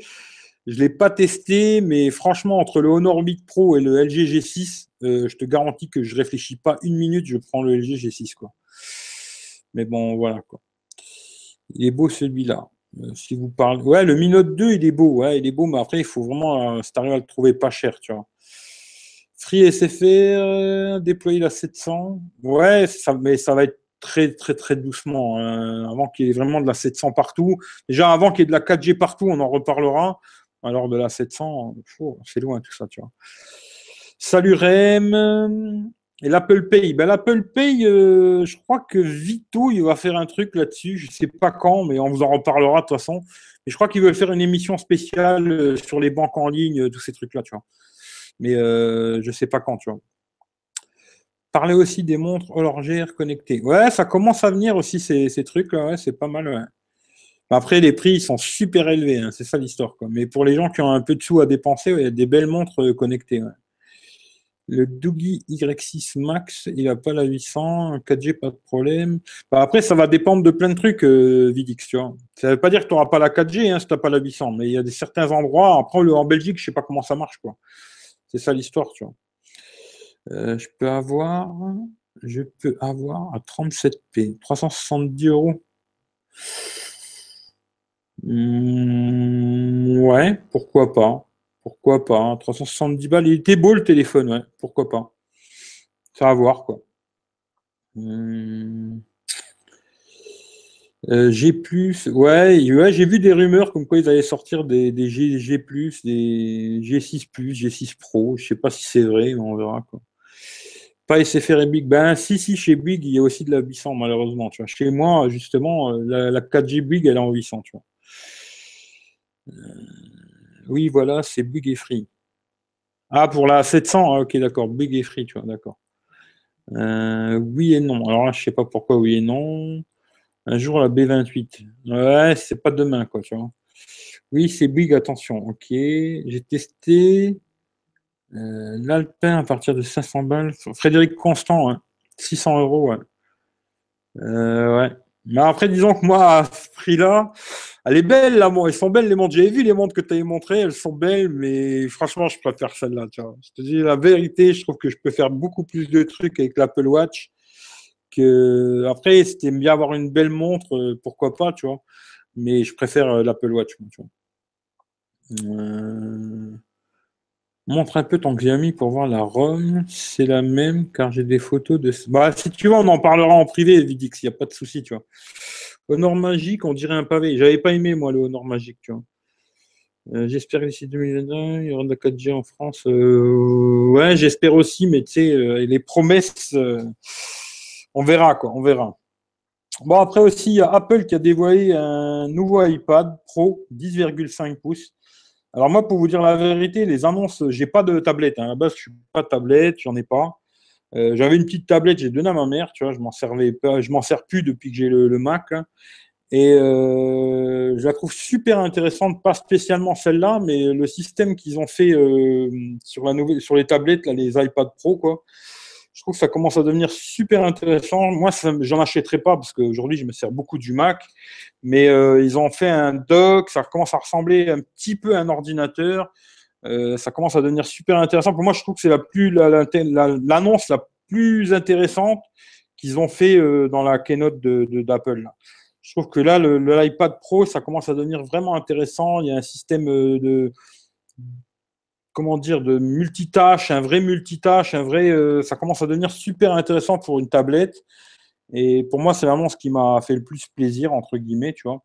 Je ne l'ai pas testé, mais franchement, entre le Honor 8 Pro et le LG G6, euh, je te garantis que je réfléchis pas une minute, je prends le LG G6. Quoi. Mais bon, voilà. Quoi. Il est beau celui-là. Euh, si vous parlez. Ouais, le Mi Note 2, il est beau. Ouais, il est beau, mais après, il faut vraiment. Euh, à le trouver pas cher, tu vois. Free SFR, déployer la 700. Ouais, ça, mais ça va être très, très, très doucement. Hein, avant qu'il y ait vraiment de la 700 partout. Déjà, avant qu'il y ait de la 4G partout, on en reparlera. Alors de la 700, c'est loin tout ça, tu vois. Salut Rem. Et l'Apple Pay. Ben, L'Apple Pay, euh, je crois que Vito, il va faire un truc là-dessus. Je ne sais pas quand, mais on vous en reparlera de toute façon. Et je crois qu'il veut faire une émission spéciale euh, sur les banques en ligne, tous ces trucs-là, tu vois. Mais euh, je ne sais pas quand, tu vois. Parler aussi des montres horlogères connectées. Ouais, ça commence à venir aussi, ces, trucs-là. Ouais, c'est pas mal, ouais. Après, les prix sont super élevés, hein, c'est ça l'histoire. Mais pour les gens qui ont un peu de sous à dépenser, il y a des belles montres euh, connectées. Le Doogie Y6 Max, il n'a pas la 800, 4G, pas de problème. Bah, après, ça va dépendre de plein de trucs, euh, Vidix, tu vois. Ça ne veut pas dire que tu n'auras pas la 4G hein, si tu n'as pas la 800, mais il y a des certains endroits, après, en Belgique, je ne sais pas comment ça marche, quoi. C'est ça l'histoire, tu vois. Euh, je peux avoir, je peux avoir à 37p, 370 euros. Mmh, ouais, pourquoi pas. Pourquoi pas. 370 balles. Il était beau le téléphone, ouais. Pourquoi pas. Ça va voir, quoi. Mmh. Euh, G+, ouais, ouais j'ai vu des rumeurs comme quoi ils allaient sortir des, des G, G+, des G6+, G6 Pro. Je sais pas si c'est vrai, mais on verra, quoi. Pas SFR et Big. Ben, si, si, chez Big, il y a aussi de la 800, malheureusement. Chez moi, justement, la, la 4G Big, elle est en 800, tu. Euh, oui, voilà, c'est Big et Free. Ah, pour la 700, ah, ok, d'accord. Big et Free, tu vois, d'accord. Euh, oui et non. Alors là, je sais pas pourquoi oui et non. Un jour, la B28. Ouais, c'est pas demain, quoi, tu vois. Oui, c'est big, attention. Ok. J'ai testé euh, l'Alpin à partir de 500 balles. Frédéric Constant, 600 euros, ouais. Euh, ouais. Mais après, disons que moi, à ce prix-là, elle est belle, là, moi. Elles sont belles, les montres. J'avais vu les montres que tu avais montrées, elles sont belles, mais franchement, je préfère celle-là, tu. Je te dis la vérité, je trouve que je peux faire beaucoup plus de trucs avec l'Apple Watch. Après, c'était bien avoir une belle montre, euh, pourquoi pas, tu vois. Mais je préfère euh, l'Apple Watch, tu vois. Euh, montre un peu ton Xiaomi pour voir la ROM. C'est la même car j'ai des photos de. Bah, si tu veux, on en parlera en privé, Vidix, il n'y a pas de souci, tu vois. Honor magique, on dirait un pavé. J'avais pas aimé, moi, le Honor magique, tu vois. Euh, j'espère que d'ici 2021, il y aura de la 4G en France. Euh, ouais, j'espère aussi, mais tu sais, euh, les promesses, on verra, quoi, on verra. Bon, après aussi, il y a Apple qui a dévoilé un nouveau iPad Pro 10,5 pouces. Alors moi, pour vous dire la vérité, les annonces, j'ai pas de tablette. Hein. À la base, je suis pas de tablette, j'en ai pas. Euh, j'avais une petite tablette, j'ai donné à ma mère, tu vois, je m'en servais je m'en sers plus depuis que j'ai le, Mac. Hein. Et euh, je la trouve super intéressante, pas spécialement celle-là, mais le système qu'ils ont fait euh, sur, les tablettes, les iPad Pro, quoi. Je trouve que ça commence à devenir super intéressant. Moi, j'en achèterai pas parce qu'aujourd'hui, je me sers beaucoup du Mac, mais ils ont fait un dock, ça commence à ressembler un petit peu à un ordinateur. Euh, ça commence à devenir super intéressant. Pour moi, je trouve que c'est la plus l'annonce la, plus intéressante qu'ils ont fait euh, dans la keynote d'Apple. De, je trouve que là, l'iPad Pro, ça commence à devenir vraiment intéressant. Il y a un système euh, de comment dire de multitâche, un vrai multitâche, un vrai. ça commence à devenir super intéressant pour une tablette. Et pour moi, c'est vraiment ce qui m'a fait le plus plaisir entre guillemets, tu vois.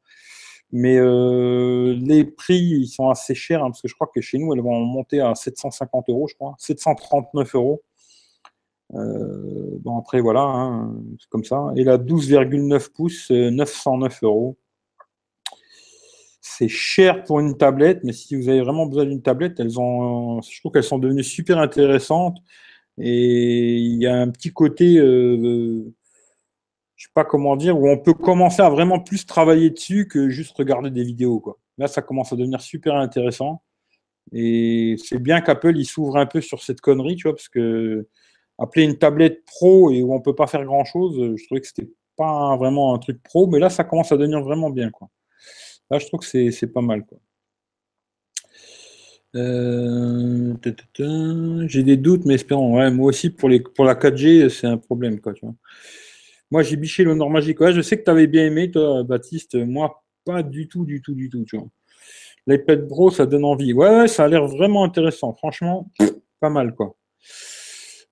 Mais euh, les prix, ils sont assez chers, hein, parce que je crois que chez nous, elles vont monter à 750 euros, je crois, 739 euros. Euh, bon, après, voilà, hein, c'est comme ça. Et la 12,9 pouces, 909 euros. C'est cher pour une tablette, mais si vous avez vraiment besoin d'une tablette, elles ont, je trouve qu'elles sont devenues super intéressantes. Et il y a un petit côté euh, je sais pas comment dire, où on peut commencer à vraiment plus travailler dessus que juste regarder des vidéos. Là, ça commence à devenir super intéressant. Et c'est bien qu'Apple il s'ouvre un peu sur cette connerie, tu vois, parce que appeler une tablette pro et où on peut pas faire grand chose, je trouvais que c'était pas vraiment un truc pro, mais là, ça commence à devenir vraiment bien. Là, je trouve que c'est pas mal. Quoi. Euh, j'ai des doutes, mais espérons. Ouais, moi aussi, pour, les, pour la 4G, c'est un problème. Quoi, tu vois. Moi, j'ai biché le Nord Magique. je sais que tu avais bien aimé, toi, Baptiste. Moi, pas du tout, du tout, du tout. L'iPad Pro, ça donne envie. Ouais, ouais ça a l'air vraiment intéressant. Franchement, pas mal, quoi.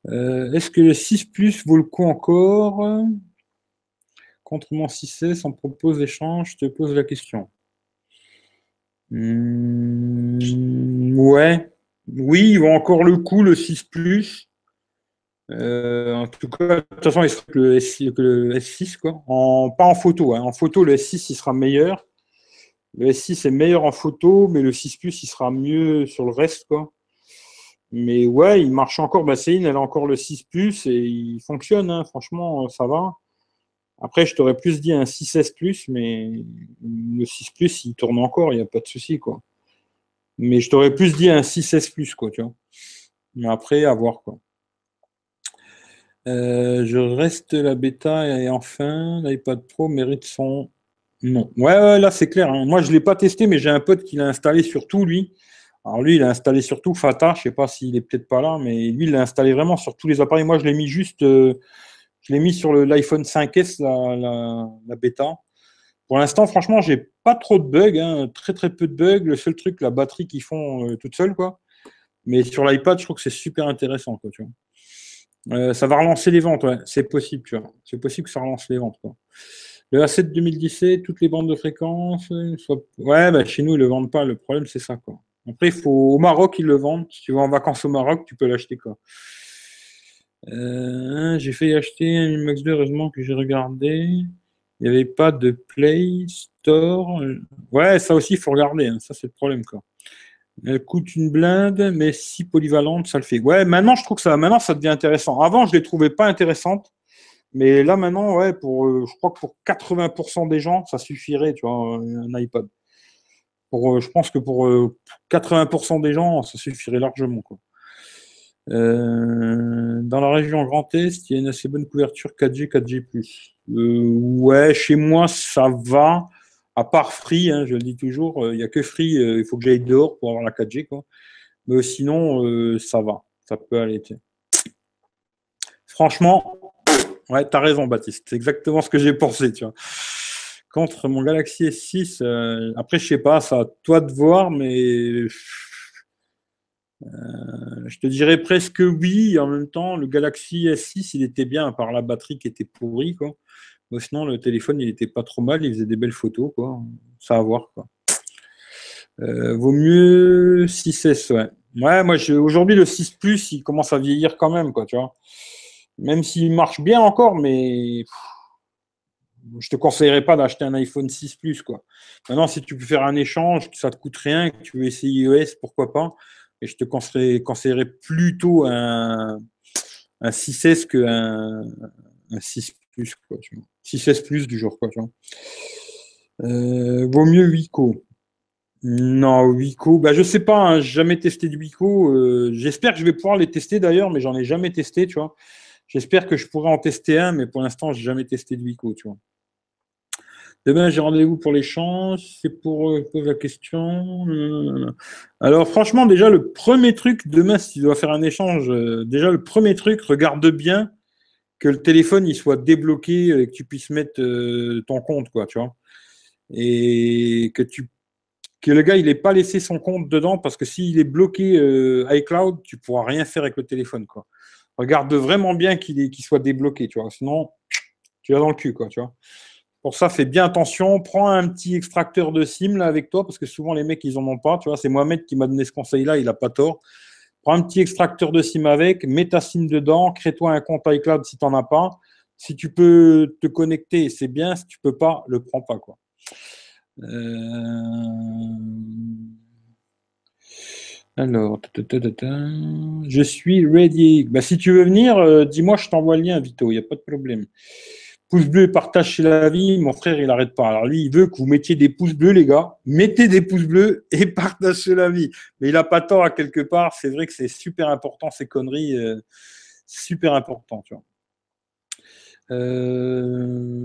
Euh, est-ce que le 6 Plus vaut le coup encore? Contre mon 6S, on propose l'échange. Je te pose la question. Hmm, ouais. Oui, il vaut encore le coup, le 6 Plus. Euh, en tout cas, de toute façon, il sera que le, S6, quoi. Pas en photo. Hein. En photo, le S6, il sera meilleur. Le S6 est meilleur en photo, mais le 6 Plus, il sera mieux sur le reste, quoi. Mais ouais, il marche encore. Bah, elle a encore le 6 Plus et il fonctionne. Hein. Franchement, ça va. Après, je t'aurais plus dit un 6S Plus, mais le 6 Plus, il tourne encore, il n'y a pas de souci, quoi. Mais je t'aurais plus dit un 6S Plus, quoi, tu vois. Mais après, à voir, quoi. Euh, je reste la bêta et enfin, l'iPad Pro mérite son nom. Ouais, là c'est clair. Hein. Moi je ne l'ai pas testé, mais j'ai un pote qui l'a installé sur tout lui. Alors lui, il a installé sur tout Fata. Je ne sais pas s'il est peut-être pas là, mais lui, il l'a installé vraiment sur tous les appareils. Moi, je l'ai mis juste, euh, je l'ai mis sur l'iPhone 5S, la, bêta. Pour l'instant, franchement, j'ai pas trop de bugs, hein. très très peu de bugs. Le seul truc, la batterie qu'ils font euh, toute seule, quoi. Mais sur l'iPad, je trouve que c'est super intéressant, quoi, tu vois. Euh, ça va relancer les ventes. C'est possible, tu vois. C'est possible que ça relance les ventes, quoi. Le A7 2017, toutes les bandes de fréquence, ouais, bah, chez nous, ils le vendent pas. Le problème, c'est ça, quoi. Après, il faut, au Maroc, ils le vendent. Si tu vas en vacances au Maroc, tu peux l'acheter, quoi. Euh, j'ai fait acheter un Max 2, heureusement que j'ai regardé. Il n'y avait pas de Play Store. Ouais, ça aussi, il faut regarder. Hein. Ça, c'est le problème, quoi. Elle coûte une blinde, mais si polyvalente, ça le fait. Ouais, maintenant, je trouve que ça, maintenant, ça devient intéressant. Avant, je ne les trouvais pas intéressantes. Mais là, maintenant, ouais, pour, euh, je crois que pour 80% des gens, ça suffirait, tu vois, un iPod. Pour, euh, je pense que pour 80% des gens, ça suffirait largement. Quoi. Dans la région Grand Est, il y a une assez bonne couverture 4G, 4G+. ouais, chez moi, ça va à part Free, hein, je le dis toujours, euh, il n'y a que Free, euh, il faut que j'aille dehors pour avoir la 4G. Quoi. Mais sinon, euh, ça va, ça peut aller. Franchement, ouais, tu as raison, Baptiste. C'est exactement ce que j'ai pensé. Tu vois. Contre mon Galaxy S6, après, je sais pas, ça à toi de voir, mais je te dirais presque oui. En même temps, le Galaxy S6, il était bien, à part la batterie qui était pourrie. Quoi sinon, le téléphone, il était pas trop mal, il faisait des belles photos, quoi. Ça à voir. Euh, vaut mieux 6S, ouais. Ouais, moi, aujourd'hui, le 6 Plus, il commence à vieillir quand même, quoi, tu vois. Même s'il marche bien encore, mais je te conseillerais pas d'acheter un iPhone 6 Plus, quoi. Maintenant, si tu peux faire un échange, ça te coûte rien, que tu veux essayer iOS, pourquoi pas. Et je te conseillerais, plutôt un, un 6S qu'un un 6 plus, quoi, tu vois. 6S plus du jour, quoi, tu vois. Euh, vaut mieux Wico. Non, Wico, bah, je sais pas, hein, jamais testé de Wico. Euh, j'espère que je vais pouvoir les tester d'ailleurs, mais j'en ai jamais testé, tu vois. J'espère que je pourrai en tester un, mais pour l'instant, j'ai jamais testé de Wico, tu vois. Demain, j'ai rendez-vous pour l'échange. C'est pour euh, la question. Alors, franchement, déjà, le premier truc, demain, si tu dois faire un échange, euh, déjà, le premier truc, regarde bien que le téléphone il soit débloqué et que tu puisses mettre euh, ton compte, quoi, tu vois. Et que tu le gars il n'ait pas laissé son compte dedans parce que s'il est bloqué euh, iCloud, tu pourras rien faire avec le téléphone, quoi. Regarde vraiment bien qu'il qu'il soit débloqué, tu vois. Sinon, tu vas dans le cul, quoi, tu vois. Pour ça, fais bien attention. Prends un petit extracteur de SIM là avec toi parce que souvent les mecs ils en ont pas, tu vois. C'est Mohamed qui m'a donné ce conseil-là, il a pas tort. Prends un petit extracteur de SIM avec, mets ta SIM dedans, crée-toi un compte iCloud si tu n'en as pas. Si tu peux te connecter, c'est bien. Si tu ne peux pas, le prends pas. Quoi. Euh, alors, je suis ready. Bah, si tu veux venir, euh, dis-moi, je t'envoie le lien, Vito, il n'y a pas de problème. Pouce bleu, partage chez la vie. Mon frère, il n'arrête pas. Alors lui, il veut que vous mettiez des pouces bleus, les gars. Mettez des pouces bleus et (laughs) partagez la vie. Mais il n'a pas tort à quelque part. C'est vrai que c'est super important, ces conneries. Euh, super important, tu vois. Euh,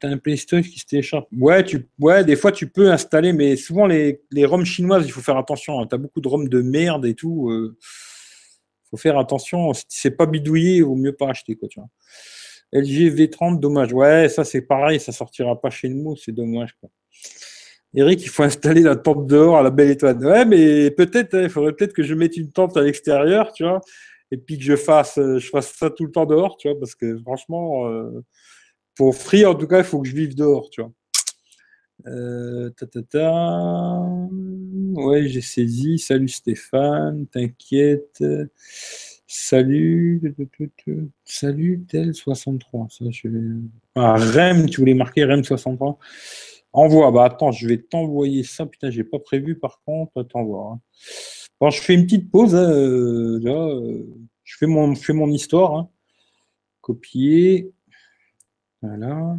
T'as un PlayStation qui se télécharge. Ouais, tu, ouais, des fois tu peux installer, mais souvent les, les chinoises, il faut faire attention. Hein. Tu as beaucoup de ROM de merde et tout. Euh, faut faire attention. Si c'est pas bidouillé, il vaut mieux pas acheter, quoi, tu vois. LG V30, dommage. Ouais, ça c'est pareil, ça sortira pas chez nous, c'est dommage. Quoi. Eric, il faut installer la tente dehors à la belle étoile. Ouais, mais peut-être, hein, il faudrait peut-être que je mette une tente à l'extérieur, tu vois, et puis que je fasse, euh, je fasse ça tout le temps dehors, tu vois, parce que franchement, euh, pour free, en tout cas, il faut que je vive dehors, tu vois. Euh, ta, ta, ta. Ouais, j'ai saisi. Salut Stéphane, t'inquiète. Salut, salut, tel 63. Ça, je... ah, REM, tu voulais marquer REM 63 Envoie. Bah attends, je vais t'envoyer ça. Putain, j'ai pas prévu par contre. T'envoies. Hein. Bon, je fais une petite pause. Hein, euh, là, euh, je, fais mon, je mon histoire. Hein. Copier. Voilà.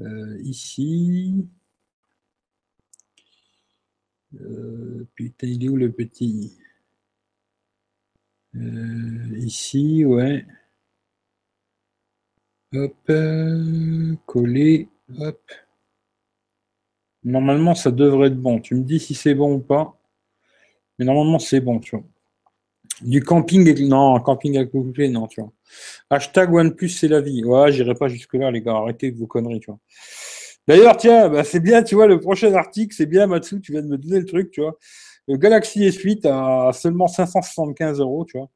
Euh, ici. putain, il est où le petit? Euh, ici, ouais. Hop, euh, coller, hop. Normalement, ça devrait être bon. Tu me dis si c'est bon ou pas. Mais normalement, c'est bon, tu vois. Du camping, non, camping à couper, non, tu vois. Hashtag OnePlus, c'est la vie. Ouais, j'irai pas jusque-là, les gars. Arrêtez vos conneries, tu vois. D'ailleurs, tiens, bah, c'est bien, tu vois, le prochain article, c'est bien, Matsu, tu viens de me donner le truc, tu vois. Le Galaxy S8 à seulement 575 euros, tu vois.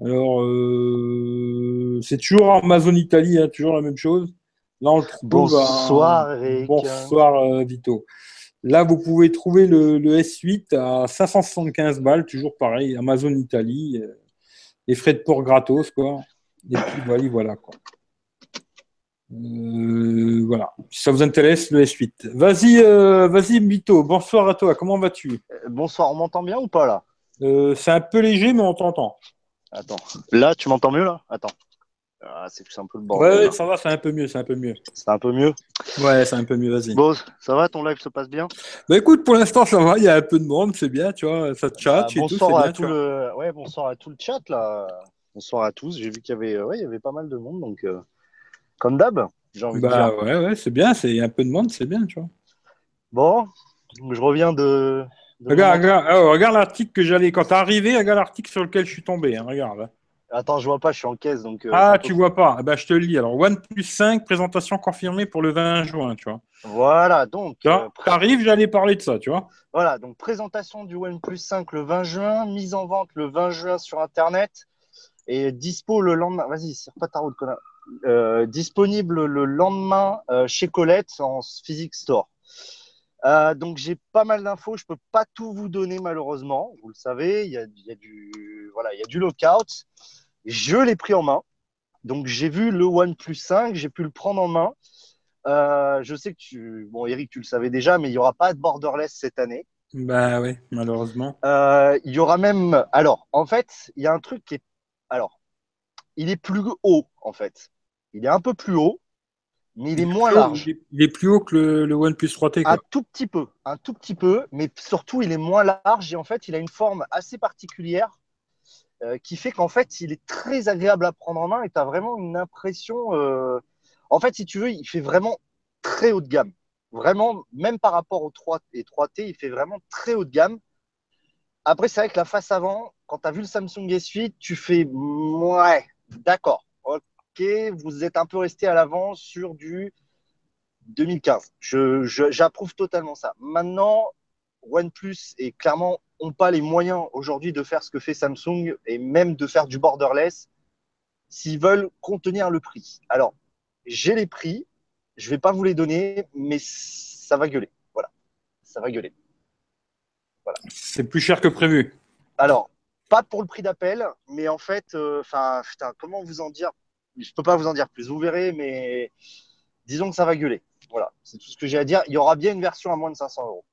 Alors, euh, c'est toujours Amazon Italie, hein, toujours la même chose. Là, on le trouve Bonsoir, Eric. Bonsoir, euh, Vito. Là, vous pouvez trouver le, S8 à 575 balles, toujours pareil, Amazon Italie. Euh, les frais de port gratos, quoi. Et puis, voilà, voilà, quoi. Euh, voilà. Si ça vous intéresse, le S8. Vas-y, euh, vas-y, Mito. Bonsoir à toi. Comment vas-tu? Bonsoir. On m'entend bien ou pas là? C'est un peu léger, mais on t'entend. Attends. Là, tu m'entends mieux là? Attends. Ah, c'est un peu le bordel. Ouais, ça va, c'est un peu mieux, c'est un peu mieux. C'est un peu mieux? Ouais, c'est un peu mieux, vas-y. Bon, ça va, ton live se passe bien? Bah écoute, pour l'instant, ça va, il y a un peu de monde, c'est bien, tu vois, ça chat et tout, c'est bien. Tout le... Ouais, bonsoir à tout le chat, là. Bonsoir à tous. J'ai vu qu'il y avait, ouais, il y avait pas mal de monde, donc euh, comme d'hab, j'ai envie bah, de dire. Ouais, ouais, c'est bien, c'est un peu de monde, c'est bien, tu vois. Bon, je reviens de. regarde, regarde, oh, regarde l'article que j'allais. Quand t'es arrivé, regarde l'article sur lequel je suis tombé, hein, regarde. Hein. Attends, je vois pas, je suis en caisse. Donc, euh, ah, tu vois pas eh ben, Je te le lis. Alors, OnePlus 5, présentation confirmée pour le 20 juin, tu vois. Voilà, donc. Tu euh, arrives, j'allais parler de ça, tu vois. Voilà, donc présentation du OnePlus 5 le 20 juin, mise en vente le 20 juin sur Internet et dispo le lendemain. Vas-y, c'est pas ta route, connard. Euh, disponible le lendemain chez Colette en physique store. donc j'ai pas mal d'infos, je peux pas tout vous donner malheureusement, vous le savez, il y a, y du voilà, il y a du lockout. Je l'ai pris en main. Donc, j'ai vu le OnePlus 5, j'ai pu le prendre en main. Euh, je sais que tu. Bon, Eric, tu le savais déjà, mais il n'y aura pas de borderless cette année. Bah oui, malheureusement. Euh, il y aura même. Alors, en fait, il y a un truc qui est. Alors, il est plus haut, en fait. Il est un peu plus haut, mais il, est, moins large. il est plus haut que le, OnePlus 3T. Un tout petit peu, un tout petit peu, mais surtout, il est moins large et en fait, il a une forme assez particulière euh, qui fait qu'en fait, il est très agréable à prendre en main et tu as vraiment une impression. Euh, en fait, si tu veux, il fait vraiment très haut de gamme. Vraiment, même par rapport au 3 et 3T, il fait vraiment très haut de gamme. Après, c'est vrai que la face avant, quand tu as vu le Samsung S8, tu fais ouais, d'accord, ok, vous êtes un peu resté à l'avant sur du 2015. J'approuve je, totalement ça. Maintenant, OnePlus est clairement n'ont pas les moyens aujourd'hui de faire ce que fait Samsung et même de faire du borderless s'ils veulent contenir le prix. Alors, j'ai les prix, je ne vais pas vous les donner, mais ça va gueuler. Voilà, ça va gueuler. Voilà. C'est plus cher que prévu. Alors, pas pour le prix d'appel, mais en fait, euh, enfin, comment vous en dire Je ne peux pas vous en dire plus. Vous verrez, mais disons que ça va gueuler. Voilà, c'est tout ce que j'ai à dire. Il y aura bien une version à moins de 500 euros.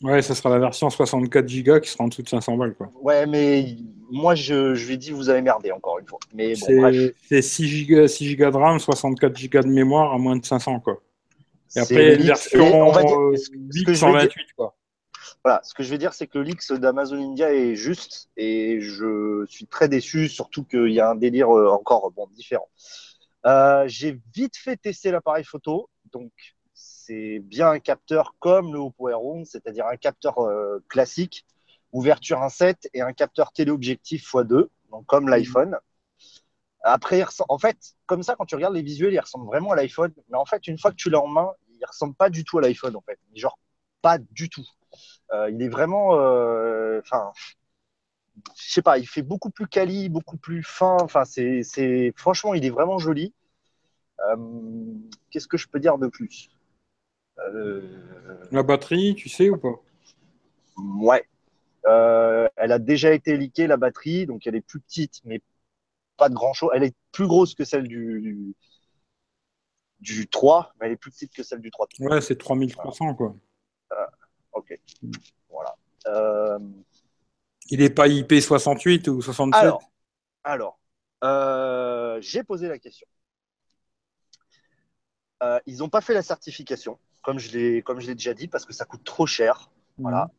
Ouais, ça sera la version 64 Go qui sera en dessous de 500 balles. Quoi. Ouais, mais moi, je, je lui ai dit, vous avez merdé encore une fois. Mais c'est 6 Go, 6 Go de RAM, 64 Go de mémoire à moins de 500. Quoi. Et après, une version euh, ce, 128. Quoi. Voilà, ce que je vais dire, c'est que le leaks d'Amazon India est juste et je suis très déçu, surtout qu'il y a un délire euh, encore bon, différent. Euh, j'ai vite fait tester l'appareil photo, donc c'est bien un capteur comme le Oppo Air c'est-à-dire un capteur euh, classique, ouverture 1.7 et un capteur téléobjectif x2, donc comme mmh. l'iPhone. Après, en fait, comme ça, quand tu regardes les visuels, il ressemble vraiment à l'iPhone. Mais en fait, une fois que tu l'as en main, il ressemble pas du tout à l'iPhone, en fait. Genre, pas du tout. Euh, il est vraiment. Euh, enfin. je sais pas, il fait beaucoup plus quali, beaucoup plus fin. Enfin, c'est, franchement, il est vraiment joli. qu'est-ce que je peux dire de plus? Euh, la batterie, tu sais ou pas? Ouais. Euh, elle a déjà été liquée, la batterie, donc elle est plus petite, mais pas de grand chose. Elle est plus grosse que celle du, du, 3, mais elle est plus petite que celle du 3. Ouais, c'est 3300, quoi. Euh, ok. Voilà. Euh, Il n'est pas IP68 ou 67 Alors, j'ai posé la question. ils n'ont pas fait la certification comme je l'ai comme je l'ai déjà dit, parce que ça coûte trop cher. Voilà.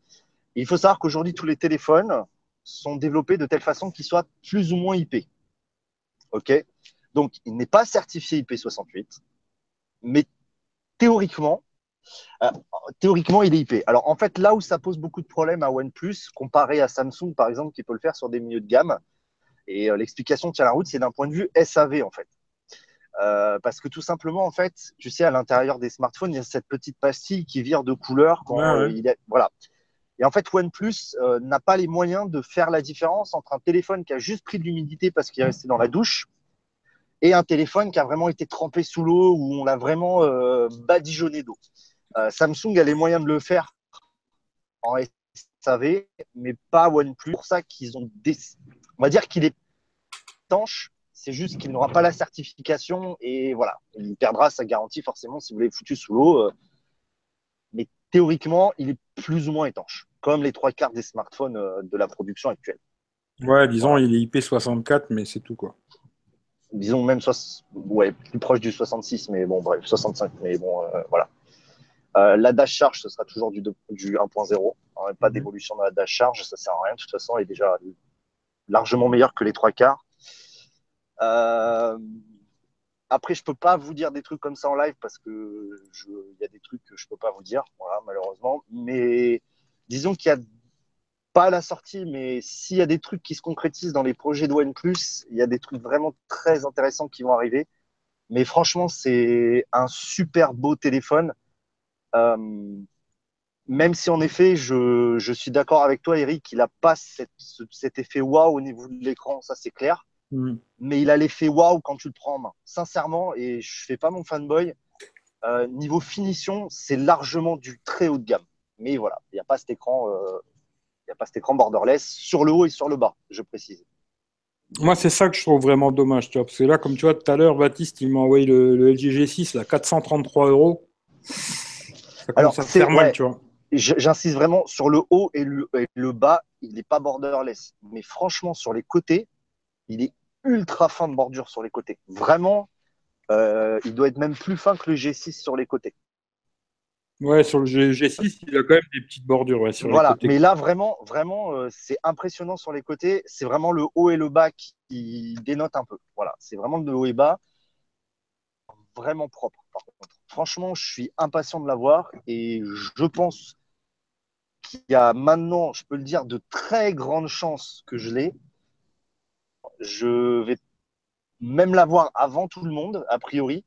il faut savoir qu'aujourd'hui, tous les téléphones sont développés de telle façon qu'ils soient plus ou moins IP. OK Donc, il n'est pas certifié IP68, mais théoriquement, euh, théoriquement, il est IP. Alors, en fait, là où ça pose beaucoup de problèmes à OnePlus, comparé à Samsung, par exemple, qui peut le faire sur des milieux de gamme, et euh, l'explication tient la route, c'est d'un point de vue SAV, en fait. Euh, parce que tout simplement, en fait, tu sais, à l'intérieur des smartphones, il y a cette petite pastille qui vire de couleur. Quand, Il voilà. Et en fait, OnePlus n'a pas les moyens de faire la différence entre un téléphone qui a juste pris de l'humidité parce qu'il est resté dans la douche et un téléphone qui a vraiment été trempé sous l'eau où on l'a vraiment badigeonné d'eau. Samsung a les moyens de le faire en SAV, mais pas OnePlus. C'est pour ça qu'ils ont On va dire qu'il est étanche C'est juste qu'il n'aura pas la certification et voilà, il perdra sa garantie forcément si vous l'avez foutu sous l'eau. Euh. Mais théoriquement, il est plus ou moins étanche, comme les trois quarts des smartphones euh, de la production actuelle. Ouais, disons, il est IP64, mais c'est tout quoi. Disons même ouais, plus proche du 66, mais bon, bref, 65, mais bon, euh, voilà. La dash charge, ce sera toujours du, du 1.0. Hein, pas mhm. d'évolution dans la dash charge, ça sert à rien. De toute façon, elle est déjà largement meilleure que les trois quarts. Euh, après, je peux pas vous dire des trucs comme ça en live parce que il y a des trucs que je peux pas vous dire, voilà, malheureusement. Mais disons qu'il y a pas à la sortie, mais s'il y a des trucs qui se concrétisent dans les projets de OnePlus, il y a des trucs vraiment très intéressants qui vont arriver. Mais franchement, c'est un super beau téléphone. Euh, même si en effet, je, je suis d'accord avec toi, Eric, il n'a pas cette, cet effet waouh au niveau de l'écran, ça c'est clair. Mm. Mais il a l'effet waouh quand tu le prends en main. Sincèrement, et je fais pas mon fanboy, euh, niveau finition, c'est largement du très haut de gamme. Mais voilà, il n'y a pas cet écran, euh, il a pas cet écran borderless sur le haut et sur le bas, je précise. Moi, c'est ça que je trouve vraiment dommage, tu vois, parce que là, comme tu vois, tout à l'heure, Baptiste, il m'a envoyé le, LG G6, là, 433 euros. Ça Alors, à faire mal, tu vois j'insiste vraiment sur le haut et le, bas, il n'est pas borderless. Mais franchement, sur les côtés, il est ultra fin de bordure sur les côtés. Vraiment, euh, il doit être même plus fin que le G6 sur les côtés. Ouais, sur le G6, il a quand même des petites bordures. voilà, mais là, vraiment, vraiment, euh, c'est impressionnant sur les côtés. C'est vraiment le haut et le bas qui dénotent un peu. Voilà, c'est vraiment le haut et bas. Vraiment propre. Franchement, je suis impatient de l'avoir et je pense qu'il y a maintenant, je peux le dire, de très grandes chances que je l'ai. Je vais même l'avoir avant tout le monde, a priori.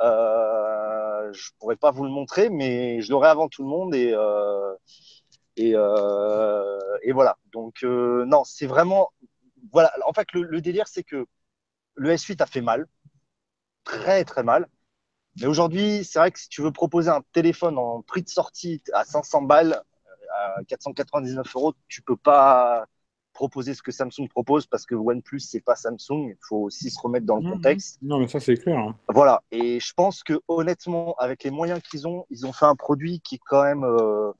Euh, je pourrais pas vous le montrer, mais je l'aurai avant tout le monde et euh, et, euh, et, voilà. Donc euh, non, c'est vraiment voilà. En fait, le délire, c'est que le S8 a fait mal, très très mal. Mais aujourd'hui, c'est vrai que si tu veux proposer un téléphone en prix de sortie à 500 balles, à 499 euros, tu peux pas proposer ce que Samsung propose parce que OnePlus c'est pas Samsung. Il faut aussi se remettre dans le mmh, contexte. Non, mais ça c'est clair. Hein. Voilà. Et je pense que honnêtement, avec les moyens qu'ils ont, ils ont fait un produit qui est quand même. Euh,